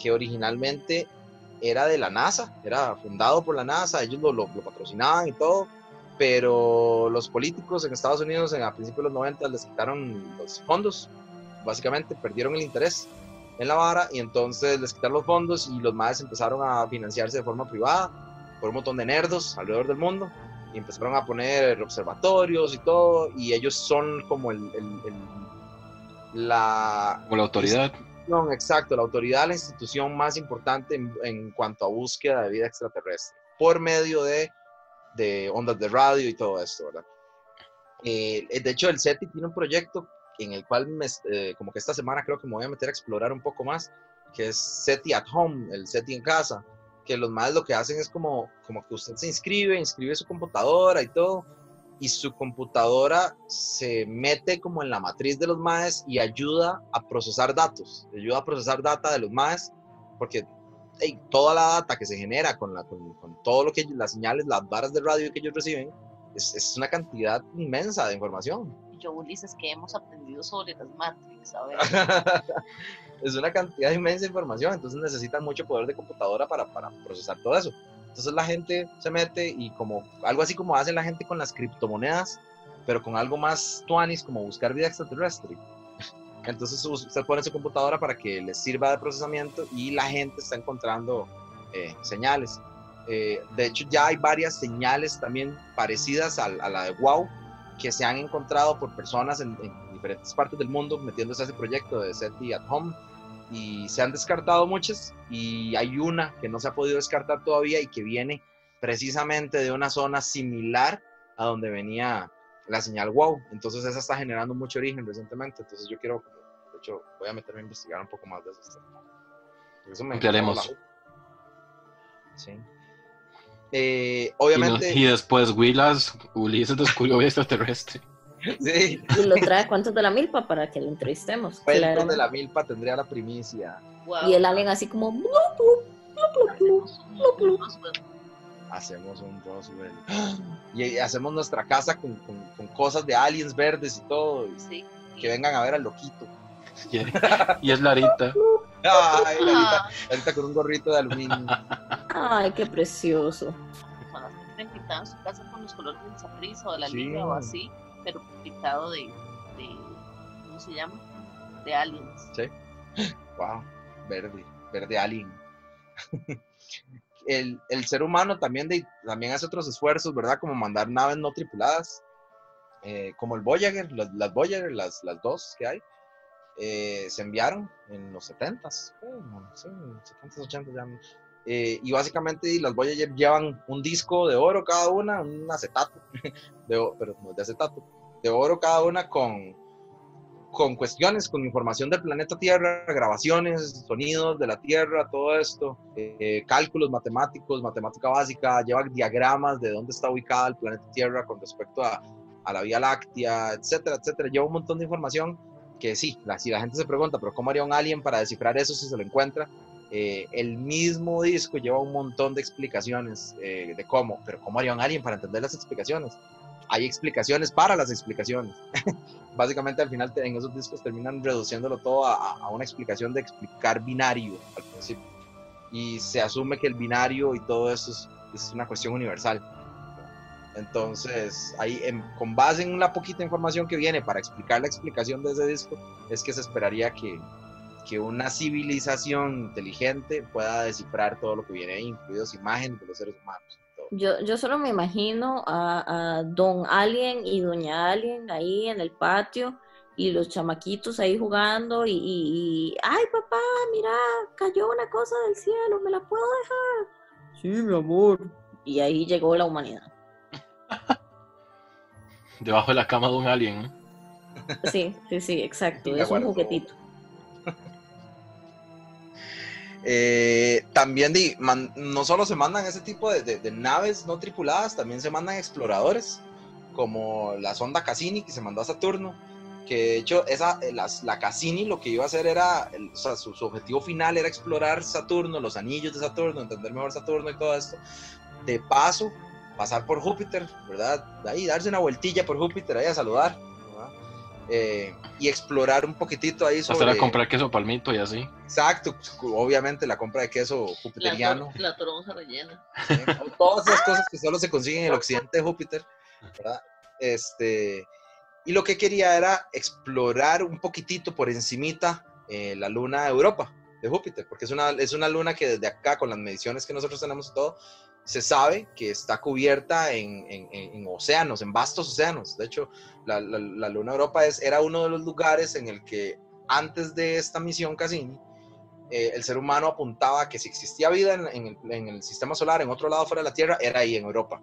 que originalmente era de la NASA, era fundado por la NASA, ellos lo, lo- patrocinaban y todo, pero los políticos en Estados Unidos en, a principios de los 90 les quitaron los fondos, básicamente perdieron el interés en la vara y entonces les quitaron los fondos y los más empezaron a financiarse de forma privada por un montón de nerdos alrededor del mundo y empezaron a poner observatorios y todo y ellos son como el- la Como la autoridad. no, exacto, la autoridad, la institución más importante en, en cuanto a búsqueda de vida extraterrestre, por medio de, de ondas de radio y todo esto, ¿verdad? Eh, de hecho, el SETI tiene un proyecto en el cual, me, eh, como que esta semana creo que me voy a meter a explorar un poco más, que es SETI at Home, el SETI en casa, que los más lo que hacen es como, como que usted se inscribe, inscribe su computadora y todo, y su computadora se mete como en la matriz de los maes y ayuda a procesar datos, ayuda a procesar data de los maes, porque hey, toda la data que se genera con, la, con, con todo lo que las señales, las varas de radio que ellos reciben, es, es una cantidad inmensa de información. Y yo, Ulises, que hemos aprendido sobre las Matrix, a ver. es una cantidad inmensa de información, entonces necesitan mucho poder de computadora para, para procesar todo eso. Entonces la gente se mete y como algo así como hace la gente con las criptomonedas, pero con algo más tuanis como buscar vida extraterrestre. Entonces usted pone su computadora para que les sirva de procesamiento y la gente está encontrando eh, señales. Eh, de hecho ya hay varias señales también parecidas a, a, la de WOW que se han encontrado por personas en, en diferentes partes del mundo metiéndose a ese proyecto de SETI at Home y se han descartado muchas y hay una que no se ha podido descartar todavía y que viene precisamente de una zona similar a donde venía la señal wow. Entonces esa está generando mucho origen recientemente. Entonces yo quiero, de hecho, voy a meterme a investigar un poco más de eso. eso me Ampliaremos. Sí. Eh, obviamente. Y, y, después Willas, Ulises descubrió vida extraterrestre. Sí. Y lo trae cuentos de la milpa para que lo entrevistemos. Cuentos de la milpa tendría la primicia. Wow. Y el alien así como. Blu, blu, blu, hacemos un Roswell. Y hacemos nuestra casa con, con, con, cosas de aliens verdes y todo. Y sí. Que vengan a ver al loquito. Y, y es Larita. Ay, Larita, Larita con un gorrito de aluminio. Ay, qué precioso. Tienen pintado en su casa con los colores del saprisa o de la sí. o así, pero pintado de, de, ¿cómo se llama? De aliens. Sí. Wow, verde, verde alien. el, el, ser humano también, también hace otros esfuerzos, ¿verdad? Como mandar naves no tripuladas, eh, como el Voyager, las, las Voyager, las, las dos que hay, eh, se enviaron en los 70s, eh, sí, 70s, 80s ya. Eh, y básicamente las Voyager llevan un disco de oro cada una, un acetato, de, pero no de acetato, de oro cada una con, con cuestiones, con información del planeta Tierra, grabaciones, sonidos de la Tierra, todo esto, eh, cálculos matemáticos, matemática básica, lleva diagramas de dónde está ubicada el planeta Tierra con respecto a, a la Vía Láctea, etcétera, etcétera. Lleva un montón de información que sí, la, si la gente se pregunta, pero ¿cómo haría un alien para descifrar eso si se lo encuentra? Eh, el mismo disco lleva un montón de explicaciones eh, de cómo, pero ¿cómo haría un alien para entender las explicaciones? Hay explicaciones para las explicaciones. Básicamente al final en esos discos terminan reduciéndolo todo a, una explicación de explicar binario al principio. Y se asume que el binario y todo eso es, una cuestión universal. Entonces, ahí, con base en la poquita información que viene para explicar la explicación de ese disco, es que se esperaría que, que una civilización inteligente pueda descifrar todo lo que viene ahí, incluidos imágenes de los seres humanos. Yo, yo solo me imagino a, a, Don Alien y Doña Alien ahí en el patio y los chamaquitos ahí jugando y, y, y, ay papá, mira, cayó una cosa del cielo, ¿me la puedo dejar? Sí, mi amor. Y ahí llegó la humanidad. Debajo de la cama de un alien. Sí, sí, sí, exacto. Es un juguetito. Eh, también no solo se mandan ese tipo de, naves no tripuladas, también se mandan exploradores, como la sonda Cassini que se mandó a Saturno, que de hecho esa, eh, la Cassini lo que iba a hacer era, su, objetivo final era explorar Saturno, los anillos de Saturno, entender mejor Saturno y todo esto. De paso, pasar por Júpiter, ¿verdad? Ahí darse una vueltilla por Júpiter, ahí a saludar. Eh, y explorar un poquitito ahí sobre... Hasta a comprar queso palmito y así. Exacto, obviamente la compra de queso La, jupiteriano, tor- la toronja rellena. O todas esas cosas que solo se consiguen en el occidente de Júpiter, ¿verdad? Este, y lo que quería era explorar un poquitito por encimita eh, la luna de Europa, de Júpiter, porque es una, es una luna que desde acá, con las mediciones que nosotros tenemos y todo, se sabe que está cubierta en, en- en- océanos, en vastos océanos. De hecho, la, la- luna Europa es, era uno de los lugares en el que antes de esta misión Cassini, eh, el ser humano apuntaba que si existía vida en, en el sistema solar, en otro lado fuera de la Tierra, era ahí en Europa.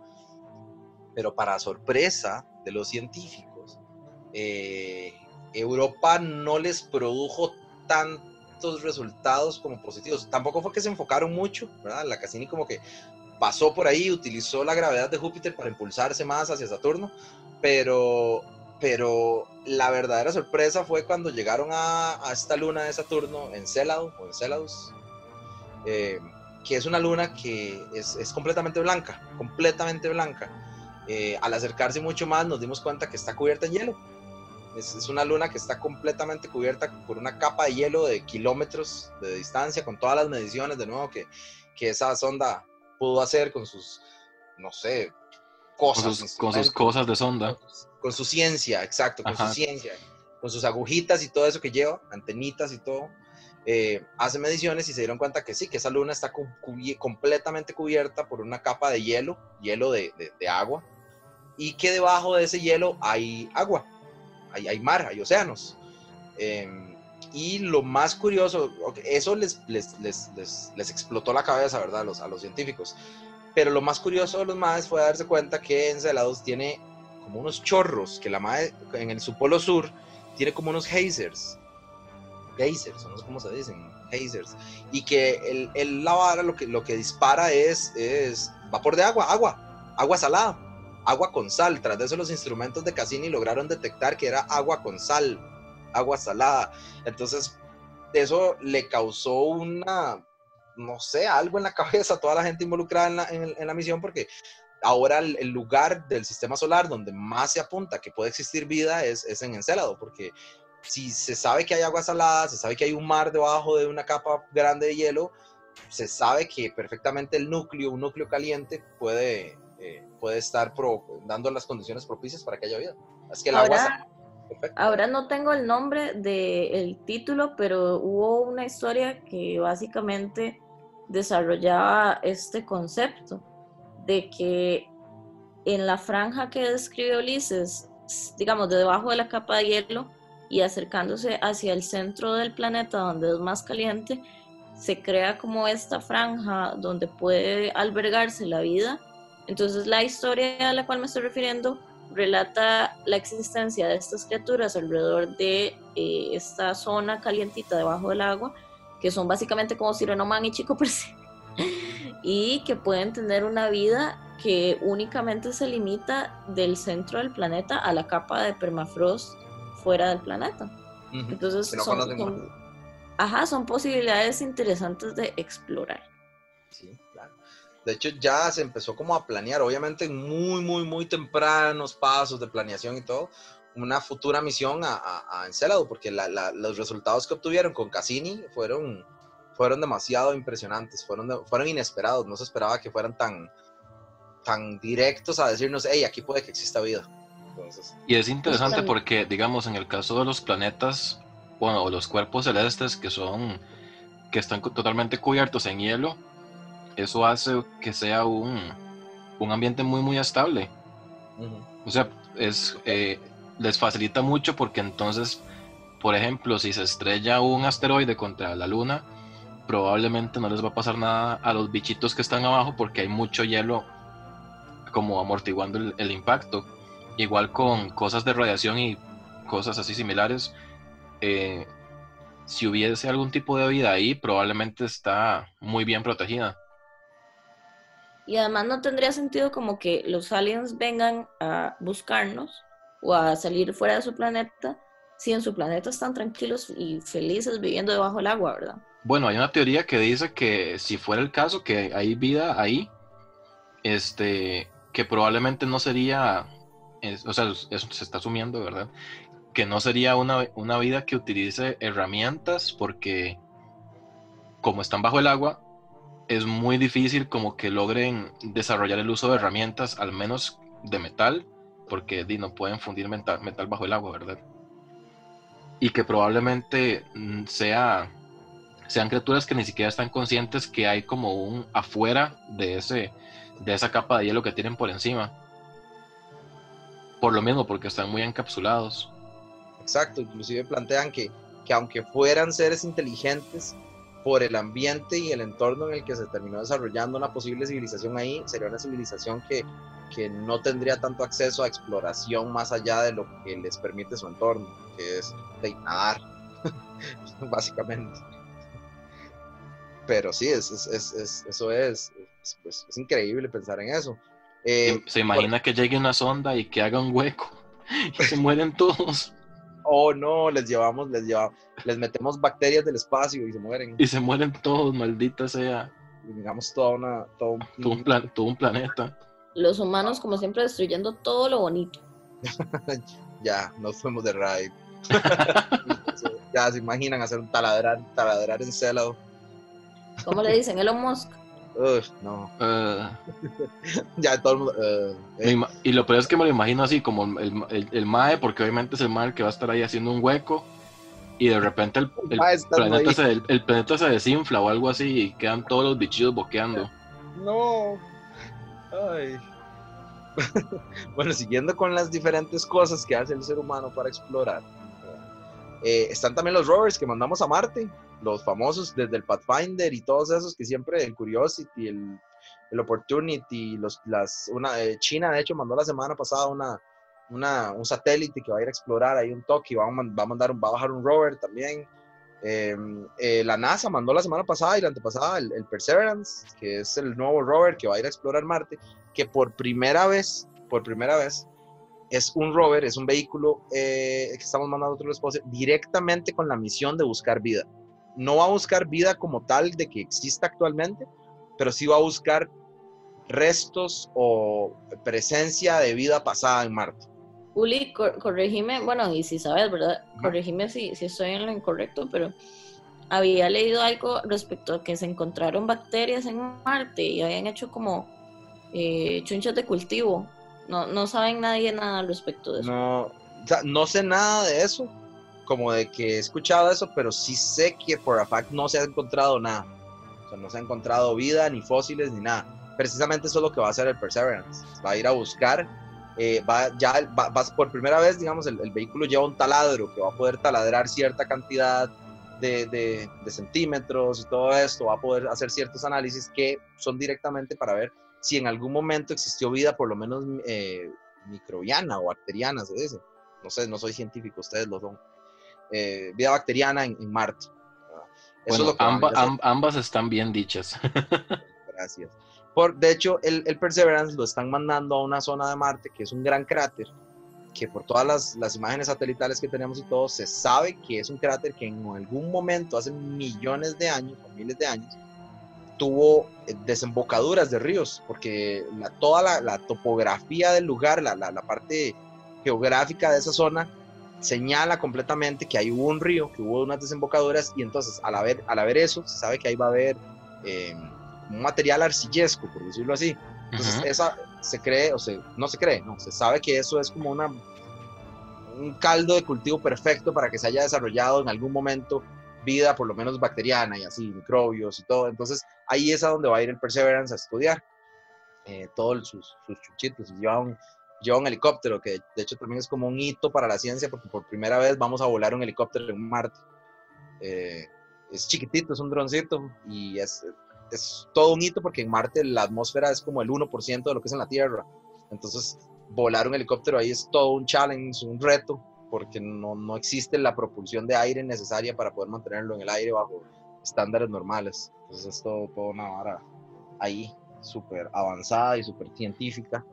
Pero para sorpresa de los científicos, eh, Europa no les produjo tantos resultados como positivos. Tampoco fue que se enfocaron mucho, ¿verdad? La Cassini como que pasó por ahí, utilizó la gravedad de Júpiter para impulsarse más hacia Saturno, pero, pero la verdadera sorpresa fue cuando llegaron a, a esta luna de Saturno, Encelado o Enceladus, eh, que es una luna que es, es completamente blanca, completamente blanca. Eh, al acercarse mucho más nos dimos cuenta que está cubierta en hielo. Es, es una luna que está completamente cubierta por una capa de hielo de kilómetros de distancia, con todas las mediciones de nuevo que, que esa sonda pudo hacer con sus, no sé, Con cosas. sus, con sus cosas de sonda. con su ciencia, exacto, con Ajá. su ciencia, con sus agujitas y todo eso que lleva, antenitas y todo, eh, hace mediciones y se dieron cuenta que sí, que esa luna está completamente cubierta por una capa de hielo, hielo de, de- de agua, y que debajo de ese hielo hay agua, hay, hay mar, hay océanos. Em, y lo más curioso, eso les, les, les, les, explotó la cabeza, ¿verdad? A los, científicos. Pero lo más curioso de los más fue darse cuenta que Enceladus tiene como unos chorros, que la madre en el, su polo sur tiene como unos geysers. Geysers, no sé cómo se dicen, geysers. Y que el, el la vara lo que, lo que dispara es, es vapor de agua, agua, agua salada, agua con sal. Tras de eso los instrumentos de Cassini lograron detectar que era agua con sal, agua salada. Entonces, eso le causó una, no sé, algo en la cabeza a toda la gente involucrada en la, en la misión, porque ahora el, el lugar del sistema solar donde más se apunta que puede existir vida es, es en Encélado, porque si se sabe que hay agua salada, se sabe que hay un mar debajo de una capa grande de hielo, se sabe que perfectamente el núcleo, un núcleo caliente, puede, eh, puede estar pro- dando las condiciones propicias para que haya vida. Es que el agua Ahora, salada- perfecto. ahora no tengo el nombre del título, pero hubo una historia que básicamente desarrollaba este concepto de que en la franja que describe Ulises, digamos, de debajo de la capa de hielo y acercándose hacia el centro del planeta donde es más caliente, se crea como esta franja donde puede albergarse la vida. Entonces la historia a la cual me estoy refiriendo relata la existencia de estas criaturas alrededor de eh, esta zona calientita debajo del agua, que son básicamente como Sirenoman y Chico Percy, y que pueden tener una vida que únicamente se limita del centro del planeta a la capa de permafrost fuera del planeta. Entonces no son, ajá, son posibilidades interesantes de explorar. Sí. De hecho, ya se empezó como a planear, obviamente en muy, muy, muy tempranos pasos de planeación y todo, una futura misión a, a, Encelado, porque los resultados que obtuvieron con Cassini fueron, fueron demasiado impresionantes, fueron, fueron inesperados, no se esperaba que fueran tan, tan directos a decirnos, hey, aquí puede que exista vida. Y es interesante porque, digamos, en el caso de los planetas, bueno, o los cuerpos celestes que son, que están totalmente cubiertos en hielo, eso hace que sea un, un ambiente muy, muy estable. O sea, es, eh, les facilita mucho porque entonces, por ejemplo, si se estrella un asteroide contra la Luna, probablemente no les va a pasar nada a los bichitos que están abajo porque hay mucho hielo como amortiguando el, el impacto. Igual con cosas de radiación y cosas así similares. Eh, si hubiese algún tipo de vida ahí, probablemente está muy bien protegida. Y además no tendría sentido como que los aliens vengan a buscarnos o a salir fuera de su planeta si en su planeta están tranquilos y felices viviendo debajo del agua, ¿verdad? Bueno, hay una teoría que dice que si fuera el caso, que hay vida ahí, este, que probablemente no sería, o sea, eso se está asumiendo, ¿verdad? Que no sería una, una vida que utilice herramientas porque como están bajo el agua, es muy difícil como que logren desarrollar el uso de herramientas, al menos de metal, porque no pueden fundir metal, metal bajo el agua, ¿verdad? Y que probablemente mm, sea, sean criaturas que ni siquiera están conscientes que hay como un afuera de, ese, de esa capa de hielo que tienen por encima. Por lo mismo, porque están muy encapsulados. Exacto, inclusive plantean que, que aunque fueran seres inteligentes, por el ambiente y el entorno en el que se terminó desarrollando una posible civilización ahí, sería una civilización que, que no tendría tanto acceso a exploración más allá de lo que les permite su entorno, que es de nadar, básicamente. Pero sí, es, es, es, eso es, es, increíble pensar en eso. Eh, se imagina que llegue una sonda y que haga un hueco y se mueren todos oh no, les llevamos, les llevamos, les metemos bacterias del espacio y se mueren. Y se mueren todos, maldita sea. Y digamos toda una, todo un, todo un, planeta. Los humanos, como siempre, destruyendo todo lo bonito. ya, nos fuimos de raid. ya se imaginan hacer un taladrar, taladrar en Célado. ¿Cómo le dicen? Elon Musk. No. Uh, ya todo el mundo. Uh, eh. Y lo peor es que me lo imagino así, como el, el, el, MAE, porque obviamente es el MAE que va a estar ahí haciendo un hueco. Y de repente el, planeta, se, el, planeta se desinfla o algo así y quedan todos los bichillos boqueando. No. Ay. bueno, siguiendo con las diferentes cosas que hace el ser humano para explorar. Eh, están también los rovers que mandamos a Marte los famosos desde el Pathfinder y todos esos que siempre, el Curiosity, el, el Opportunity, los, las, una, eh, China de hecho mandó la semana pasada una, una, un satélite que va a ir a explorar ahí un toque y va a, a, mandar, va a bajar un rover también. Em, eh, la NASA mandó la semana pasada y la antepasada el, el, Perseverance, que es el nuevo rover que va a ir a explorar Marte, que por primera vez, por primera vez, es un rover, es un vehículo eh, que estamos mandando a otro espacio directamente con la misión de buscar vida no va a buscar vida como tal de que exista actualmente, pero sí va a buscar restos o presencia de vida pasada en Marte. Uli, corregime, bueno, y si sabes, ¿verdad? Corregime si, si estoy en lo incorrecto, pero había leído algo respecto a que se encontraron bacterias en Marte y habían hecho como eh, chunchas de cultivo. No, no saben nadie nada al respecto de eso. No, no sé nada de eso, como de que he escuchado eso, pero sí sé que por a fact no se ha encontrado nada. O sea, no se ha encontrado vida, ni fósiles, ni nada. Precisamente eso es lo que va a hacer el Perseverance. Va a ir a buscar, eh, va, ya va, por primera vez, digamos, el, vehículo lleva un taladro que va a poder taladrar cierta cantidad de, de, centímetros y todo esto, va a poder hacer ciertos análisis que son directamente para ver si en algún momento existió vida, por lo menos eh, microbiana o bacteriana, se dice. No sé, no soy científico, ustedes lo son. Eh, vida bacteriana en, Marte. ambas están bien dichas. Gracias. Por, de hecho, el, Perseverance lo están mandando a una zona de Marte que es un gran cráter, que por todas las, las, imágenes satelitales que tenemos y todo, se sabe que es un cráter que en algún momento, hace millones de años o miles de años, tuvo eh, desembocaduras de ríos, porque la, toda la, la, topografía del lugar, la, la, parte geográfica de esa zona, señala completamente que hay un río, que hubo unas desembocaduras y entonces al haber, al haber eso, se sabe que ahí va a haber eh, un material arcillesco, por decirlo así. Entonces esa se cree, o sea, no se cree, no, se sabe que eso es como una, un caldo de cultivo perfecto para que se haya desarrollado en algún momento vida, por lo menos bacteriana y así, microbios y todo. Entonces ahí es a donde va a ir el Perseverance a estudiar eh, todos sus, sus chuchitos. Y lleva un, lleva un helicóptero, que de hecho también es como un hito para la ciencia, porque por primera vez vamos a volar un helicóptero en Marte. Eh, es chiquitito, es un droncito, y es, es todo un hito porque en Marte la atmósfera es como el 1% de lo que es en la Tierra. Entonces, volar un helicóptero ahí es todo un challenge, un reto, porque no, no existe la propulsión de aire necesaria para poder mantenerlo en el aire bajo estándares normales. Entonces es todo, todo una vara ahí, súper avanzada y súper científica.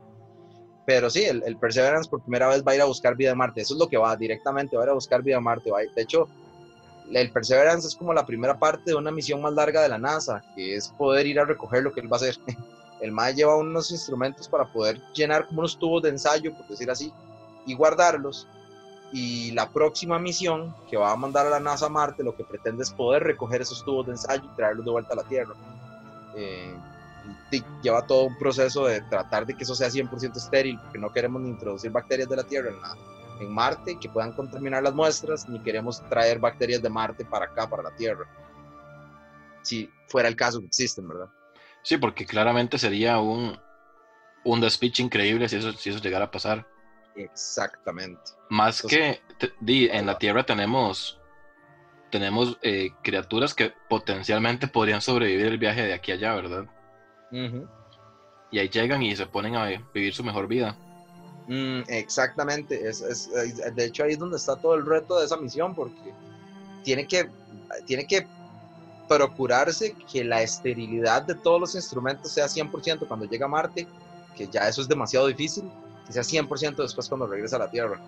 Pero sí, el, Perseverance por primera vez va a ir a buscar vida en Marte. Eso es lo que va directamente, va a ir a buscar vida en Marte. Va de hecho, el Perseverance es como la primera parte de una misión más larga de la NASA, que es poder ir a recoger lo que él va a hacer. El MAE lleva unos instrumentos para poder llenar unos tubos de ensayo, por decir así, y guardarlos. Y la próxima misión que va a mandar a la NASA a Marte lo que pretende es poder recoger esos tubos de ensayo y traerlos de vuelta a la Tierra. Eh, lleva todo un proceso de tratar de que eso sea 100% estéril, porque no queremos ni introducir bacterias de la Tierra en, la, en Marte que puedan contaminar las muestras, ni queremos traer bacterias de Marte para acá, para la Tierra. Si fuera el caso que existen, ¿verdad? Sí, porque claramente sería un, un despiche increíble si eso, si eso llegara a pasar. Exactamente. Más que di, en la Tierra tenemos, tenemos eh, criaturas que potencialmente podrían sobrevivir el viaje de aquí a allá, ¿verdad? Y ahí llegan y se ponen a vivir su mejor vida. Mm, exactamente, es, es- es- de hecho ahí es donde está todo el reto de esa misión, porque tiene que, tiene que procurarse que la esterilidad de todos los instrumentos sea 100% cuando llega a Marte, que ya eso es demasiado difícil, que sea 100% después cuando regresa a la Tierra,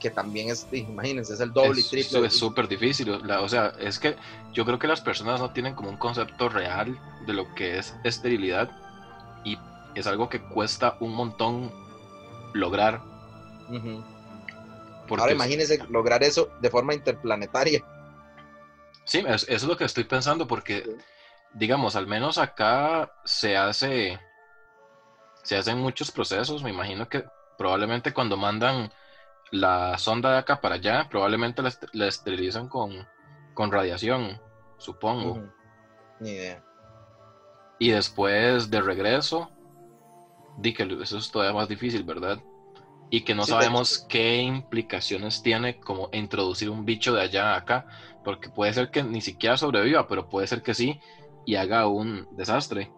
que también es, imagínense, es el doble y triple. Es súper difícil. la- o sea, es que yo creo que las personas no tienen como un concepto real de lo que es esterilidad y es algo que cuesta un montón lograr. Porque Ahora imagínense lograr eso de forma interplanetaria. Sí, es- eso es lo que estoy pensando porque, Sí. digamos, al menos acá se hace, se hacen muchos procesos. Me imagino que probablemente cuando mandan la sonda de acá para allá, probablemente la, est- la esterilizan con, con radiación, supongo. Ni idea. Y después de regreso, di que eso es todavía más difícil, ¿verdad? Y que no Sí, de sabemos qué implicaciones tiene como introducir un bicho de allá a acá, porque puede ser que ni siquiera sobreviva, pero puede ser que sí y haga un desastre.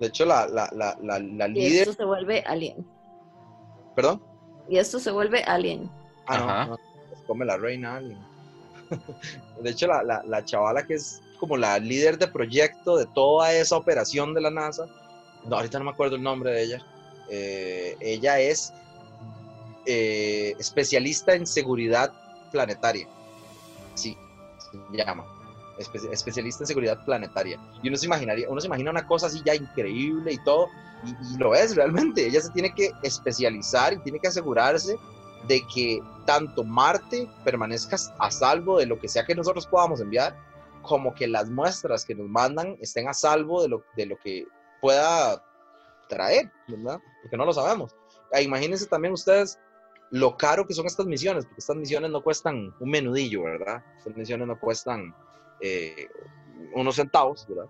De hecho, la, la, la, la, la Y líder... esto se vuelve alien. ¿Perdón? Y esto se vuelve alien. Ah, no, come la reina alien. De hecho, la, la, la chavala que es como la líder de proyecto de toda esa operación de la NASA, no, ahorita no me acuerdo el nombre de ella, eh, ella es eh, especialista en seguridad planetaria, sí, se llama, espe- especialista en seguridad planetaria. Y uno se imaginaría, uno se imagina una cosa así ya increíble y todo, y, y lo es realmente, ella se tiene que especializar y tiene que asegurarse de que tanto Marte permanezca a salvo de lo que sea que nosotros podamos enviar, como que las muestras que nos mandan estén a salvo de lo, de lo que pueda traer, ¿verdad? Porque no lo sabemos. Ah, imagínense también ustedes lo caro que son estas misiones, porque estas misiones no cuestan un menudillo, ¿verdad? Estas misiones no cuestan eh, unos centavos, ¿verdad?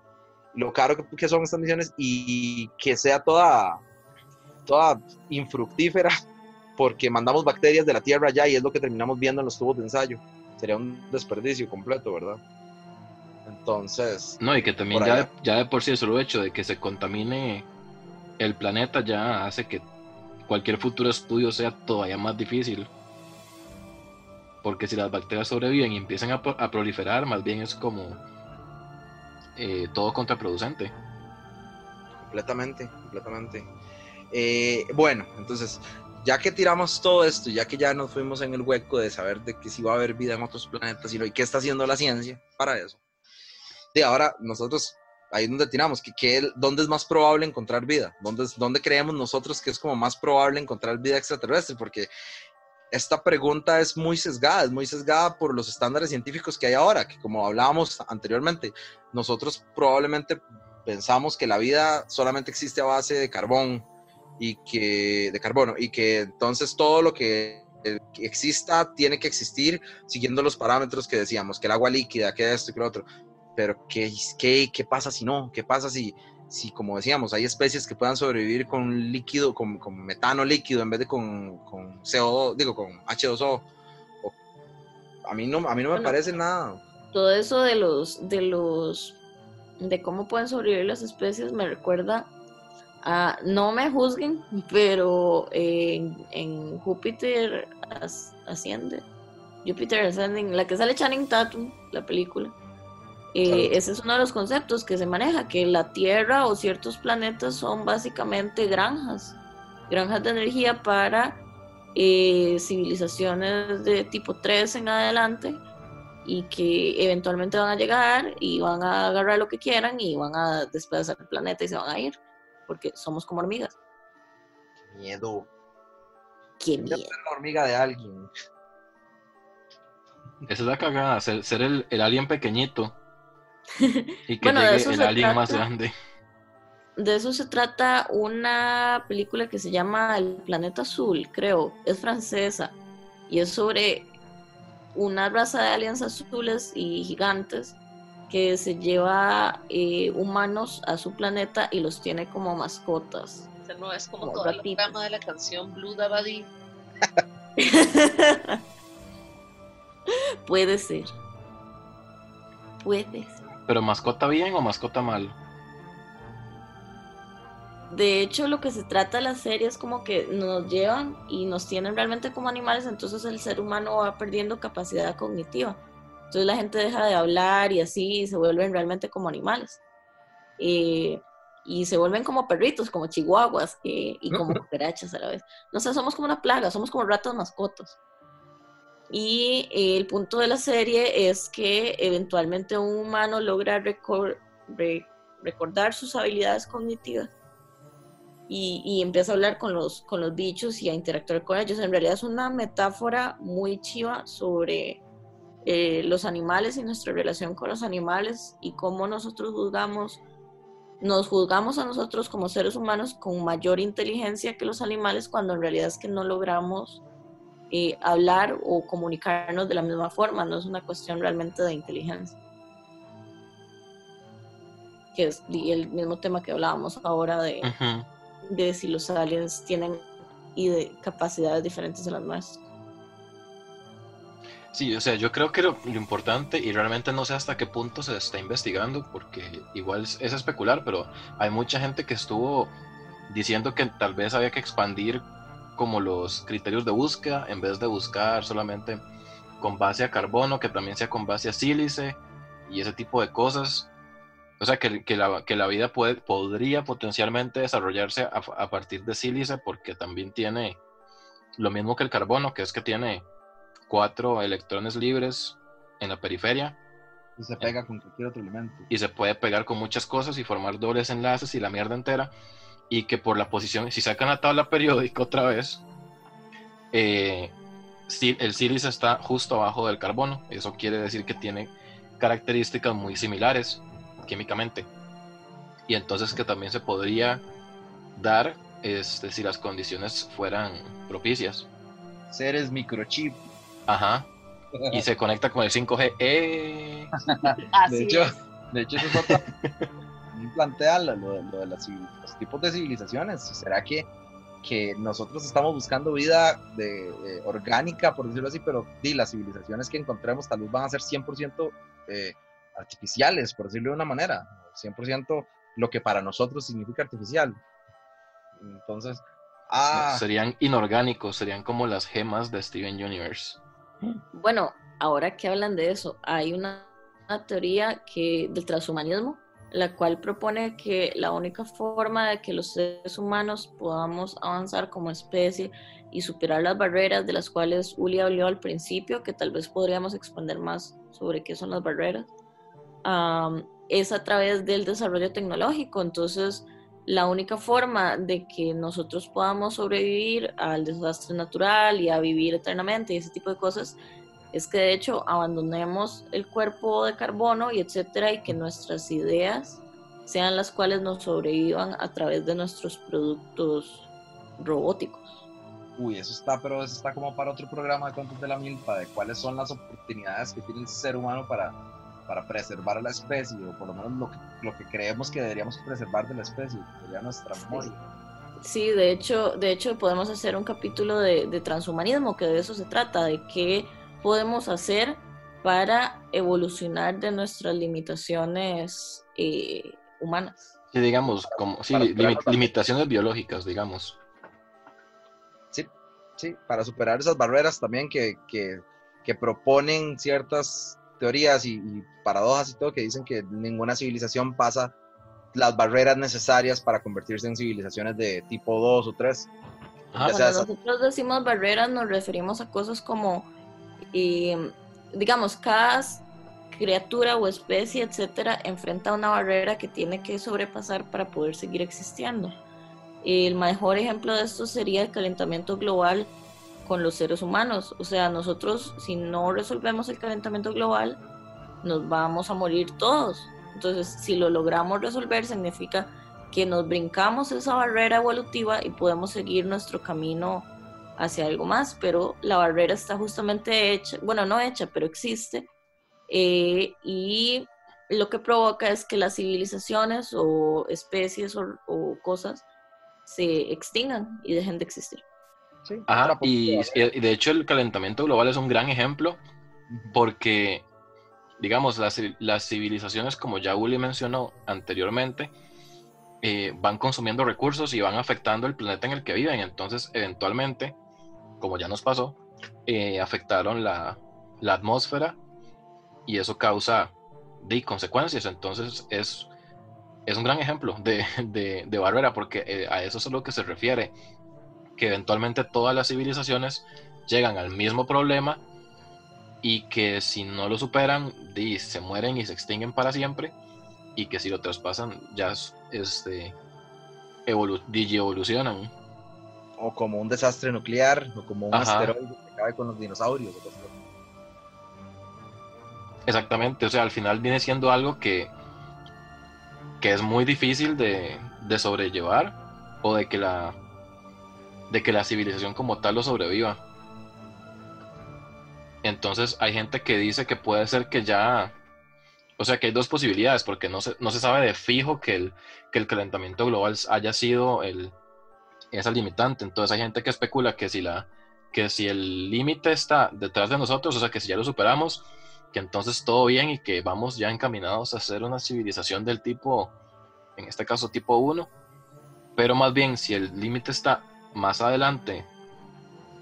Lo caro que, que son estas misiones y que sea toda, toda infructífera porque mandamos bacterias de la tierra allá y es lo que terminamos viendo en los tubos de ensayo. Sería un desperdicio completo, ¿verdad? Entonces, No, y que también ya de, ya de por sí el solo hecho de que se contamine el planeta ya hace que cualquier futuro estudio sea todavía más difícil. Porque si las bacterias sobreviven y empiezan a, a proliferar, más bien es como eh, todo contraproducente. completamente, completamente. Eh, bueno, entonces, ya que tiramos todo esto, ya que ya nos fuimos en el hueco de saber de que si va a haber vida en otros planetas y, lo, y qué está haciendo la ciencia para eso. De ahora, nosotros, ahí es donde tiramos, que, que, ¿dónde es más probable encontrar vida? ¿Dónde, ¿Dónde creemos nosotros que es como más probable encontrar vida extraterrestre? Porque esta pregunta es muy sesgada, es muy sesgada por los estándares científicos que hay ahora, que como hablábamos anteriormente, nosotros probablemente pensamos que la vida solamente existe a base de carbón y que de carbono y que entonces todo lo que, eh, exista tiene que existir siguiendo los parámetros que decíamos, que el agua líquida, que esto y que lo otro. Pero ¿qué, qué, qué pasa si no? ¿Qué pasa si, si, como decíamos, hay especies que puedan sobrevivir con líquido, con, con metano líquido en vez de con, con CO2, digo, con H2O? O- a mí no, a mí no me Bueno. parece nada. Todo eso de los, de los, de cómo pueden sobrevivir las especies me recuerda a, no me juzguen, pero en, en Júpiter as- asciende. Jupiter Ascending, la que sale Channing Tatum, la película. Eh, ese es uno de los conceptos que se maneja, que la Tierra o ciertos planetas son básicamente granjas, granjas de energía para eh, civilizaciones de tipo 3 en adelante y que eventualmente van a llegar y van a agarrar lo que quieran y van a despedazar el planeta y se van a ir, porque somos como hormigas. Miedo. ¡Qué miedo! la hormiga de alguien. Esa es la cagada, ser, ser el, el alien pequeñito. Y que Bueno, de llegue eso el se alien más trata. grande. De eso se trata una película que se llama El Planeta Azul, creo. Es francesa. Y es sobre una raza de aliens azules y gigantes que se lleva eh, humanos a su planeta y los tiene como mascotas. O sea, no es como Como todo el de la canción Blue Dabadi. Puede ser. Puede ser. Pero mascota bien o mascota mal. De hecho, lo que se trata de la serie es como que nos llevan y nos tienen realmente como animales, entonces el ser humano va perdiendo capacidad cognitiva. Entonces la gente deja de hablar y así y se vuelven realmente como animales. Eh, y se vuelven como perritos, como chihuahuas eh, y como cucarachas a la vez. No sé, somos como una plaga, somos como ratas mascotas. Y el punto de la serie es que eventualmente un humano logra recor- re- recordar sus habilidades cognitivas y, y empieza a hablar con los, con los bichos y a interactuar con ellos. En realidad es una metáfora muy chiva sobre eh, los animales y nuestra relación con los animales y cómo nosotros juzgamos, nos juzgamos a nosotros como seres humanos con mayor inteligencia que los animales cuando en realidad es que no logramos eh, hablar o comunicarnos de la misma forma, no es una cuestión realmente de inteligencia. Que es el mismo tema que hablábamos ahora de, de si los aliens tienen y de capacidades diferentes de las nuestras. Sí, o sea, yo creo que lo, lo importante, y realmente no sé hasta qué punto se está investigando, porque igual es, es especular, pero hay mucha gente que estuvo diciendo que tal vez había que expandir como los criterios de búsqueda, en vez de buscar solamente con base a carbono, que también sea con base a sílice y ese tipo de cosas. O sea, que, que la, que la vida puede, podría potencialmente desarrollarse a, a partir de sílice, porque también tiene lo mismo que el carbono, que es que tiene cuatro electrones libres en la periferia Y se pega con cualquier otro elemento. y se puede pegar con muchas cosas y formar dobles enlaces y la mierda entera. Y que por la posición, si sacan la tabla periódica otra vez, eh, el sílice está justo abajo del carbono. Eso quiere decir que tiene características muy similares químicamente. Y entonces que también se podría dar este, si las condiciones fueran propicias. Seres microchip. Ajá. Y se conecta con el 5G. ¡Eh! Así de hecho, es. De hecho eso es otra. plantea lo, lo- lo de las los tipos de civilizaciones. ¿Será que, que nosotros estamos buscando vida de, eh, orgánica, por decirlo así, pero di, las civilizaciones que encontremos tal vez van a ser 100% eh, artificiales, por decirlo de una manera? 100% lo que para nosotros significa artificial. Entonces, ah, Serían inorgánicos, serían como las gemas de Steven Universe. Bueno, ahora que hablan de eso, hay una, una teoría que, del transhumanismo, la cual propone que la única forma de que los seres humanos podamos avanzar como especie y superar las barreras de las cuales Uli habló al principio, que tal vez podríamos expandir más sobre qué son las barreras, am, es a través del desarrollo tecnológico. Entonces, la única forma de que nosotros podamos sobrevivir al desastre natural y a vivir eternamente y ese tipo de cosas es que de hecho abandonemos el cuerpo de carbono y etcétera y que nuestras ideas sean las cuales nos sobrevivan a través de nuestros productos robóticos. Uy, eso está, pero eso está como para otro programa de cuentos de la milpa, de cuáles son las oportunidades que tiene el ser humano para, para preservar a la especie, o por lo menos lo que, lo que creemos que deberíamos preservar de la especie, que sería nuestra memoria. Sí, de hecho, de hecho podemos hacer un capítulo de, de transhumanismo, que de eso se trata, de qué podemos hacer para evolucionar de nuestras limitaciones eh, humanas. Sí, digamos, como sí, limitaciones biológicas, digamos. Sí, Sí, para superar esas barreras también que, que, que proponen ciertas teorías y, y, paradojas y todo que dicen que ninguna civilización pasa las barreras necesarias para convertirse en civilizaciones de tipo 2 o 3. Ah, Cuando nosotros decimos barreras nos referimos a cosas como, y, digamos, cada criatura o especie, etcétera, enfrenta una barrera que tiene que sobrepasar para poder seguir existiendo. El mejor ejemplo de esto sería el calentamiento global con los seres humanos. O sea, nosotros si no resolvemos el calentamiento global, nos vamos a morir todos. Entonces, si lo logramos resolver, significa que nos brincamos esa barrera evolutiva y podemos seguir nuestro camino hacia algo más, pero la barrera está justamente hecha, bueno, no hecha, pero existe, eh, y lo que provoca es que las civilizaciones o especies o, o cosas se extingan y dejen de existir. Sí, Ajá, y, y, de hecho el calentamiento global es un gran ejemplo porque, digamos, las, las civilizaciones, como ya Uli mencionó anteriormente, eh, van consumiendo recursos y van afectando el planeta en el que viven. Entonces, eventualmente, como ya nos pasó, eh, afectaron la, la, atmósfera y eso causa de consecuencias. Entonces, es es un gran ejemplo de, de, de Barbera, porque eh, a eso es a lo que se refiere, que eventualmente todas las civilizaciones llegan al mismo problema y que si no lo superan, se mueren y se extinguen para siempre, y que si lo traspasan ya este, evolu evolucionan. O como un desastre nuclear, o como un asteroide que acabe con los dinosaurios. Exactamente, o sea, al final viene siendo algo que, que es muy difícil de, de, sobrellevar o de que la de que la civilización como tal lo sobreviva. Entonces hay gente que dice que puede ser que ya, o sea que hay dos posibilidades, porque no se, no se sabe de fijo que el, que el calentamiento global haya sido el, esa limitante. Entonces hay gente que especula que si, la, que si el límite está detrás de nosotros, o sea que si ya lo superamos, que entonces todo bien y que vamos ya encaminados a ser una civilización del tipo, en este caso tipo 1, pero más bien si el límite está más adelante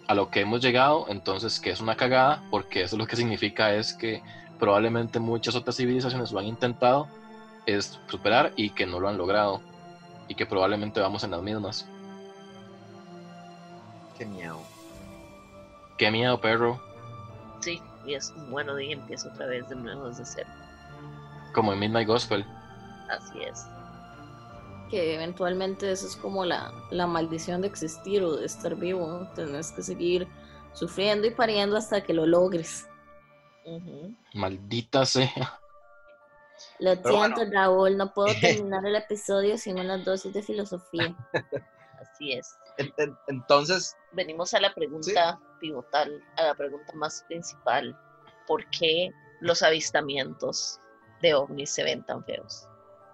a lo que hemos llegado, entonces que es una cagada, porque eso lo que significa es que probablemente muchas otras civilizaciones lo han intentado es superar y que no lo han logrado y que probablemente vamos en las mismas. Qué miedo. Qué miedo, perro. Sí, y es un bueno día empieza otra vez de nuevo desde cero. Como en Midnight Gospel. Así es. Que eventualmente eso es como la, la maldición de existir o de estar vivo. ¿no? Tienes que seguir sufriendo y pariendo hasta que lo logres. Uh -huh. Maldita sea. Lo siento, bueno. Raúl, no puedo terminar el episodio sin unas dosis de filosofía. Así es. Entonces. Venimos a la pregunta ¿sí? pivotal, a la pregunta más principal. ¿Por qué los avistamientos de ovnis se ven tan feos?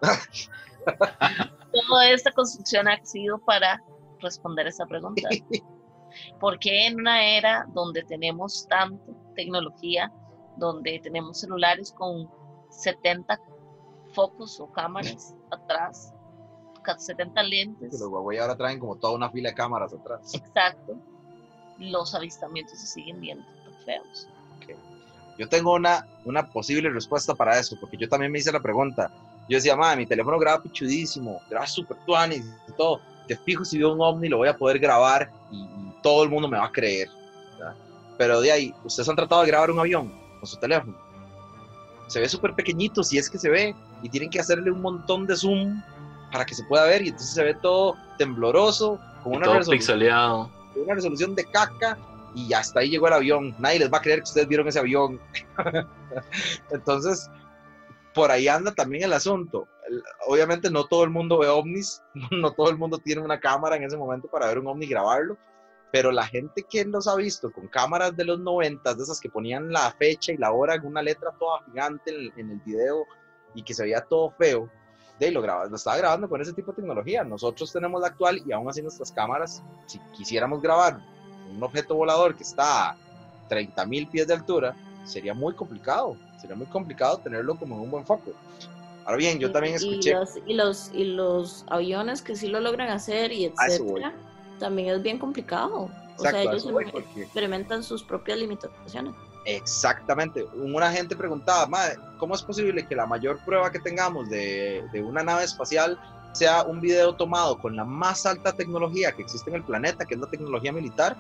Toda esta construcción ha sido para responder esa pregunta. ¿Por qué en una era donde tenemos tanta tecnología, donde tenemos celulares con 70 focos o cámaras atrás, 70 lentes. Que los Huawei ahora traen como toda una fila de cámaras atrás. Exacto. Los avistamientos se siguen viendo feos. Okay. Yo tengo una, una posible respuesta para eso, porque yo también me hice la pregunta. Yo decía, madre, mi teléfono graba pichudísimo, graba super tuanis y todo. Te fijo si veo un ovni, lo voy a poder grabar y, y todo el mundo me va a creer. ¿verdad? Pero de ahí, ustedes han tratado de grabar un avión con su teléfono. Se ve súper pequeñito, si es que se ve, y tienen que hacerle un montón de zoom para que se pueda ver y entonces se ve todo tembloroso, con y una, todo resolución, una resolución de caca y hasta ahí llegó el avión. Nadie les va a creer que ustedes vieron ese avión. entonces, por ahí anda también el asunto. Obviamente no todo el mundo ve ovnis, no todo el mundo tiene una cámara en ese momento para ver un ovni y grabarlo, pero la gente que los ha visto con cámaras de los 90, de esas que ponían la fecha y la hora en una letra toda gigante en, en el video y que se veía todo feo, de lo, graba, lo estaba grabando con ese tipo de tecnología. Nosotros tenemos la actual y aún así nuestras cámaras, si quisiéramos grabar un objeto volador que está a 30 mil pies de altura, sería muy complicado. Sería muy complicado tenerlo como en un buen foco. Ahora bien, yo también escuché... Y los, y los, y los aviones que sí lo logran hacer y etcétera, también es bien complicado. O sea, Exacto, ellos em- experimentan sus propias limitaciones. Exactamente. Una gente preguntaba, "Mae, ¿cómo es posible que la mayor prueba que tengamos de, de una nave espacial sea un video tomado con la más alta tecnología que existe en el planeta, que es la tecnología militar,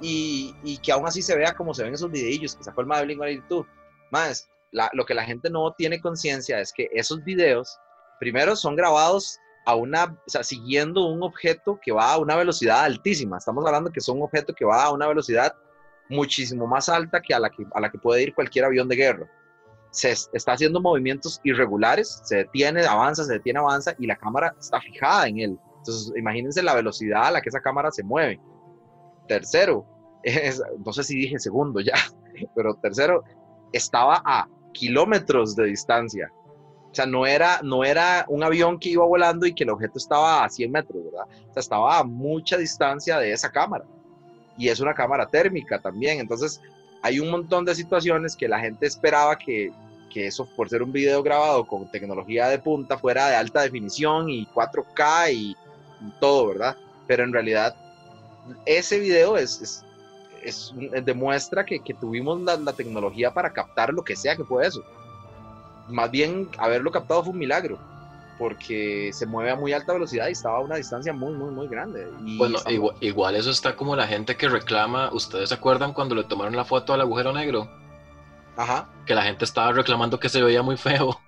y, y que aún así se vea como se ven esos videillos que sacó el mae de Blink-182? Más, la- lo que la gente no tiene conciencia es que esos videos, primero, son grabados a una, o sea, siguiendo un objeto que va a una velocidad altísima. Estamos hablando que son un objeto que va a una velocidad muchísimo más alta que a la que, a la que puede ir cualquier avión de guerra. Se es- está haciendo movimientos irregulares, se detiene, avanza, se detiene, avanza y la cámara está fijada en él. Entonces, imagínense la velocidad a la que esa cámara se mueve. Tercero, es- no sé si dije segundo ya, pero tercero, estaba a kilómetros de distancia. O sea, no era, no era un avión que iba volando y que el objeto estaba a 100 metros, ¿verdad? O sea, estaba a mucha distancia de esa cámara. Y es una cámara térmica también. Entonces, hay un montón de situaciones que la gente esperaba que, que eso, por ser un video grabado con tecnología de punta, fuera de alta definición y 4K y, y todo, ¿verdad? Pero en realidad, ese video es, es, es un- demuestra que, que tuvimos la, la tecnología para captar lo que sea que fue eso. Más bien, haberlo captado fue un milagro, porque se mueve a muy alta velocidad y estaba a una distancia muy, muy, muy grande. Y Bueno, igual, igual eso está como la gente que reclama. ¿Ustedes se acuerdan cuando le tomaron la foto al agujero negro? Ajá. Que la gente estaba reclamando que se veía muy feo.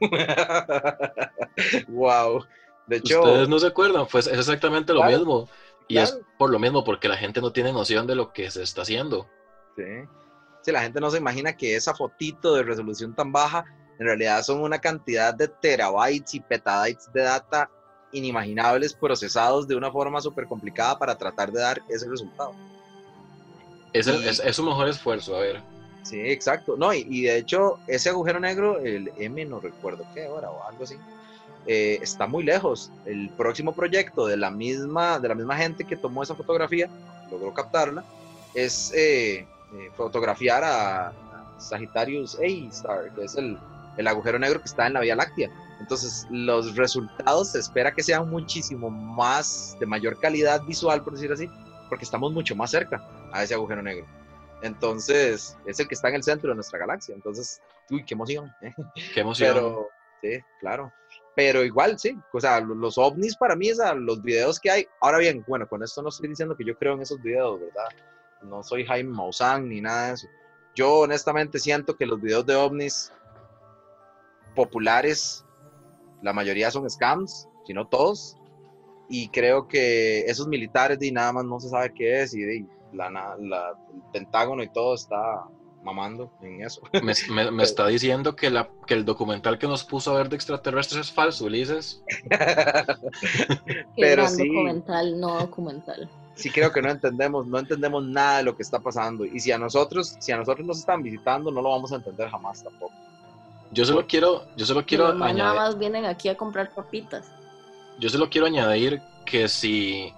wow. De hecho, Ustedes no se acuerdan, pues es exactamente lo Claro, mismo. Y es por lo mismo, porque la gente no tiene noción de lo que se está haciendo. Sí. Sí, la gente no se imagina que esa fotito de resolución tan baja en realidad son una cantidad de terabytes y petabytes de data inimaginables procesados de una forma súper complicada para tratar de dar ese resultado. Es, el- Y- es, es su mejor esfuerzo, a ver. Sí, exacto. No, y, y de hecho, ese agujero negro, el M, no recuerdo qué hora o algo así, eh, está muy lejos. El próximo proyecto de la misma, de la misma gente que tomó esa fotografía, logró captarla, es eh, eh, fotografiar a, Sagittarius A Star, que es el, el agujero negro que está en la Vía Láctea. Entonces, los resultados se espera que sean muchísimo más, de mayor calidad visual, por decir así, porque estamos mucho más cerca a ese agujero negro. Entonces, es el que está en el centro de nuestra galaxia. Entonces, uy, qué emoción. ¿eh? Qué emoción. Pero, sí, claro. Pero igual, sí. O sea, lo- los ovnis para mí, o sea, los videos que hay. Ahora bien, bueno, con esto no estoy diciendo que yo creo en esos videos, ¿verdad? No soy Jaime Maussan ni nada de eso. Yo honestamente siento que los videos de ovnis populares, la mayoría son scams, si no todos. Y creo que esos militares, de nada más no se sabe qué es, y de, la, la- el Pentágono y todo está mamando en eso. Me, me- me está diciendo que, la, que el documental que nos puso a ver de extraterrestres es falso, Ulises. Pero sí. documental, no documental. sí creo que no entendemos, no entendemos nada de lo que está pasando. Y si a nosotros, si a nosotros nos están visitando, no lo vamos a entender jamás tampoco. Yo solo quiero, yo solo quiero más nada añadir, más vienen aquí a comprar papitas. yo solo quiero añadir que si,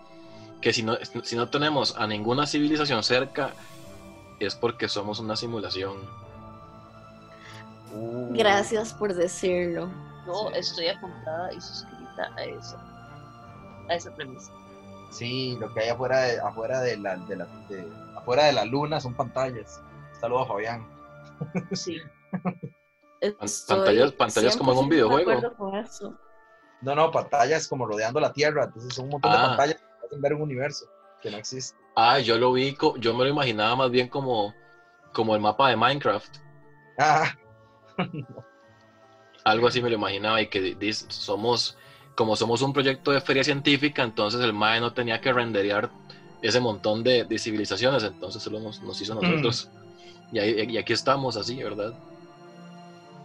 que si no, si no tenemos a ninguna civilización cerca, es porque somos una simulación. Uh, Gracias por decirlo. Yo Sí. estoy apuntada y suscrita a esa, a esa premisa. Sí, lo que hay afuera de, afuera de la, de la, de- afuera de la luna son pantallas. Saludos a Fabián. Sí. Estoy pantallas- pantallas como en un 100% de videojuego. No, no, pantallas como rodeando la Tierra. Entonces son un montón de Ah. pantallas que hacen ver un universo que no existe. Ah, yo lo vi, yo me lo imaginaba más bien como, como el mapa de Minecraft. Ah, Algo así me lo imaginaba y que somos, como somos un proyecto de feria científica, entonces el MAE no tenía que renderear ese montón de, de civilizaciones, entonces solo nos, nos hizo a nosotros. Y, ahí- y aquí estamos así, ¿verdad?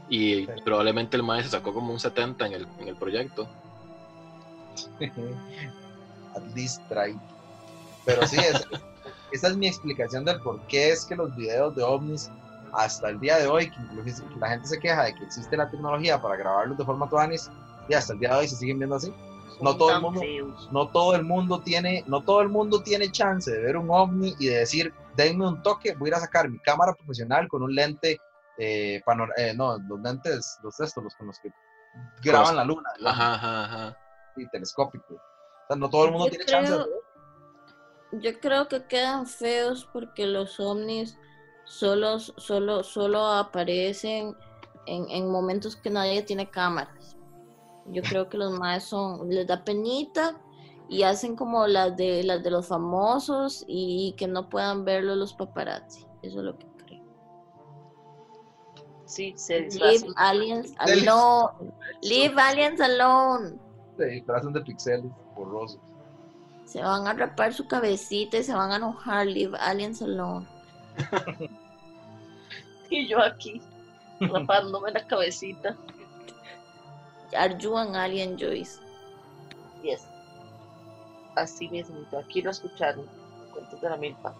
Y Sí. probablemente el MAE se sacó como un 70 en el, en el proyecto. At least try. Pero sí, es- esa es mi explicación del por qué es que los videos de ovnis hasta el día de hoy, que incluso la gente se queja de que existe la tecnología para grabarlos de forma tuanis, y hasta el día de hoy se siguen viendo así. No todo el mundo-. No todo el mundo tiene, no todo el mundo tiene chance de ver un ovni y de decir, denme un toque, voy a ir a sacar mi cámara profesional con un lente, eh, panor- eh, no, los lentes, los estos, los con los que graban la luna, Ajá, ajá, ajá. y telescópico. O sea, no todo el mundo Yo tiene chance de creo- yo creo que quedan feos porque los ovnis solo, solo, solo aparecen en, en momentos que nadie tiene cámaras. Yo creo que los más son, les da penita y hacen como las de las de los famosos y que no puedan verlo los paparazzi. Eso es lo que. Sí, se Leave aliens alone. Leave aliens alone. Se disfrazan de pixeles borrosos. Se van a rapar su cabecita y se van a enojar. Leave aliens alone. Y yo aquí, rapándome la cabecita. Are you an alien, Joyce? Yes. Así mismo, aquí lo escucharon. Cuentos de la milpa.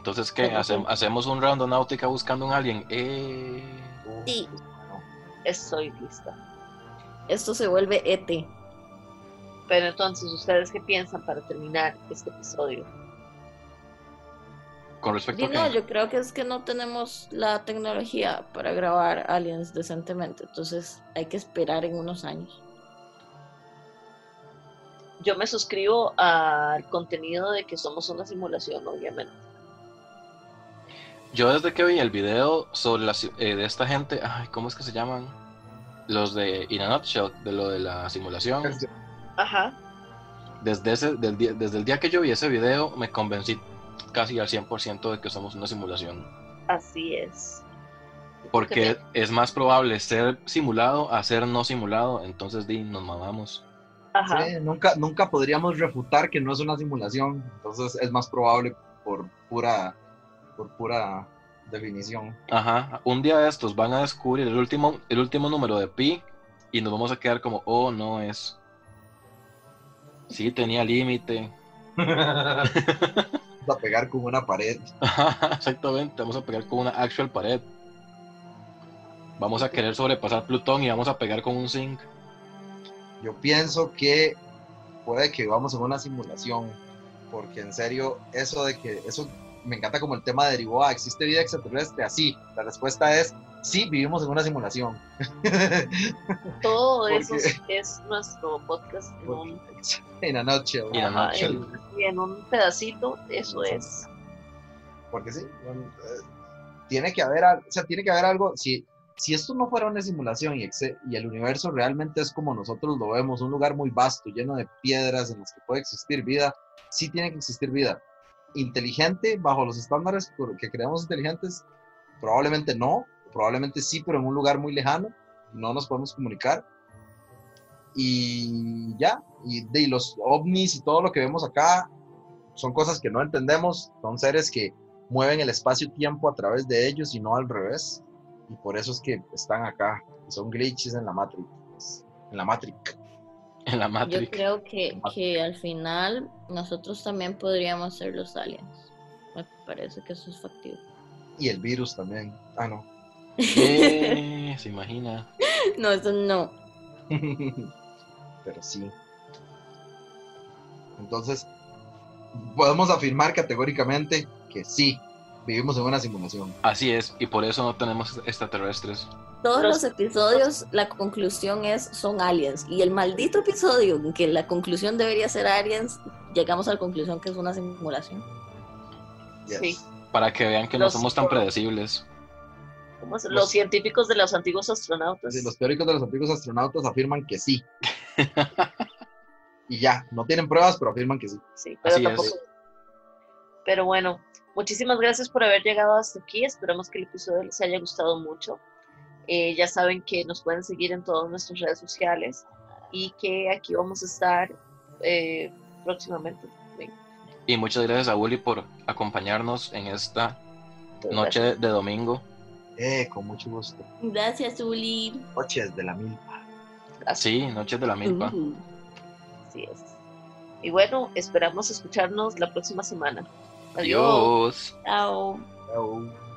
Entonces, ¿qué? Hacem- hacemos un round náutica buscando un alien. Eh... Sí. Estoy lista. Esto se vuelve ET. Pero entonces, ¿ustedes qué piensan para terminar este episodio? Con respecto Y a no, qué? yo creo que es que no tenemos la tecnología para grabar aliens decentemente. Entonces hay que esperar en unos años. Yo me suscribo al contenido de que somos una simulación, obviamente. Yo desde que vi el video sobre la, eh, de esta gente, ay, ¿cómo es que se llaman? Los de In a Nutshell, de lo de la simulación. Ajá. Desde, ese, del día, desde el día que yo vi ese video, me convencí casi al 100% de que somos una simulación. Así es. Porque es más probable ser simulado a ser no simulado, entonces di, nos mamamos. Ajá. Sí, nunca, nunca podríamos refutar que no es una simulación. Entonces es más probable por pura, por pura definición. Ajá, un día de estos van a descubrir el último, el último número de pi y nos vamos a quedar como, oh, no es. Sí, tenía límite. Vamos a pegar con una pared. Ajá, Exactamente, vamos a pegar con una actual pared. Vamos a querer sobrepasar Plutón y vamos a pegar con un zinc. Yo pienso que puede que vivamos en una simulación, porque en serio, eso de que, eso me encanta como el tema derivó a, ¿existe vida extraterrestre? Así, la respuesta es, sí, vivimos en una simulación. Todo eso es, es nuestro podcast en un, en noche, Y en la ajá, noche. en- y en un pedacito. Eso es. porque sí, eh, tiene que haber, o sea, tiene que haber algo, si, si esto no fuera una simulación y, exe- y el universo realmente es como nosotros lo vemos, un lugar muy vasto, lleno de piedras en las que puede existir vida, sí tiene que existir vida. Inteligente, bajo los estándares que creemos inteligentes, probablemente no, probablemente sí, pero en un lugar muy lejano, no nos podemos comunicar. Y ya, y, los ovnis y todo lo que vemos acá son cosas que no entendemos, son seres que mueven el espacio-tiempo a través de ellos y no al revés. Y por eso es que están acá, son glitches en la Matrix. En la Matrix. En la Yo Matrix. creo que, que al final nosotros también podríamos ser los aliens. Me parece que eso es factible. Y el virus también. Ah, no. Eh, se imagina. No, eso no. Pero sí. Entonces, podemos afirmar categóricamente que sí, vivimos en una simulación. Así es, y por eso no tenemos extraterrestres. Todos Los- episodios, la conclusión es son aliens. Y el maldito episodio en que la conclusión debería ser aliens, llegamos a la conclusión que es una simulación. Yes. Sí. Para que vean que no Los- somos tan predecibles. ¿Cómo es? Los- Los científicos de los antiguos astronautas. Sí, los teóricos de los antiguos astronautas afirman que sí. y ya, no tienen pruebas, pero afirman que sí. Sí, pero Así tampoco. es. Pero bueno, muchísimas gracias por haber llegado hasta aquí. Esperamos que el episodio les haya gustado mucho. Eh, ya saben que nos pueden seguir en todas nuestras redes sociales y que aquí vamos a estar eh, próximamente. Ven, Y muchas gracias a Uli por acompañarnos en esta noche de domingo. Eh, con mucho gusto. Gracias, Uli. Noches de la milpa. Gracias. Sí, noches de la milpa. Uh. Así es. Y bueno, esperamos escucharnos la próxima semana. Adiós. Chao. Chao.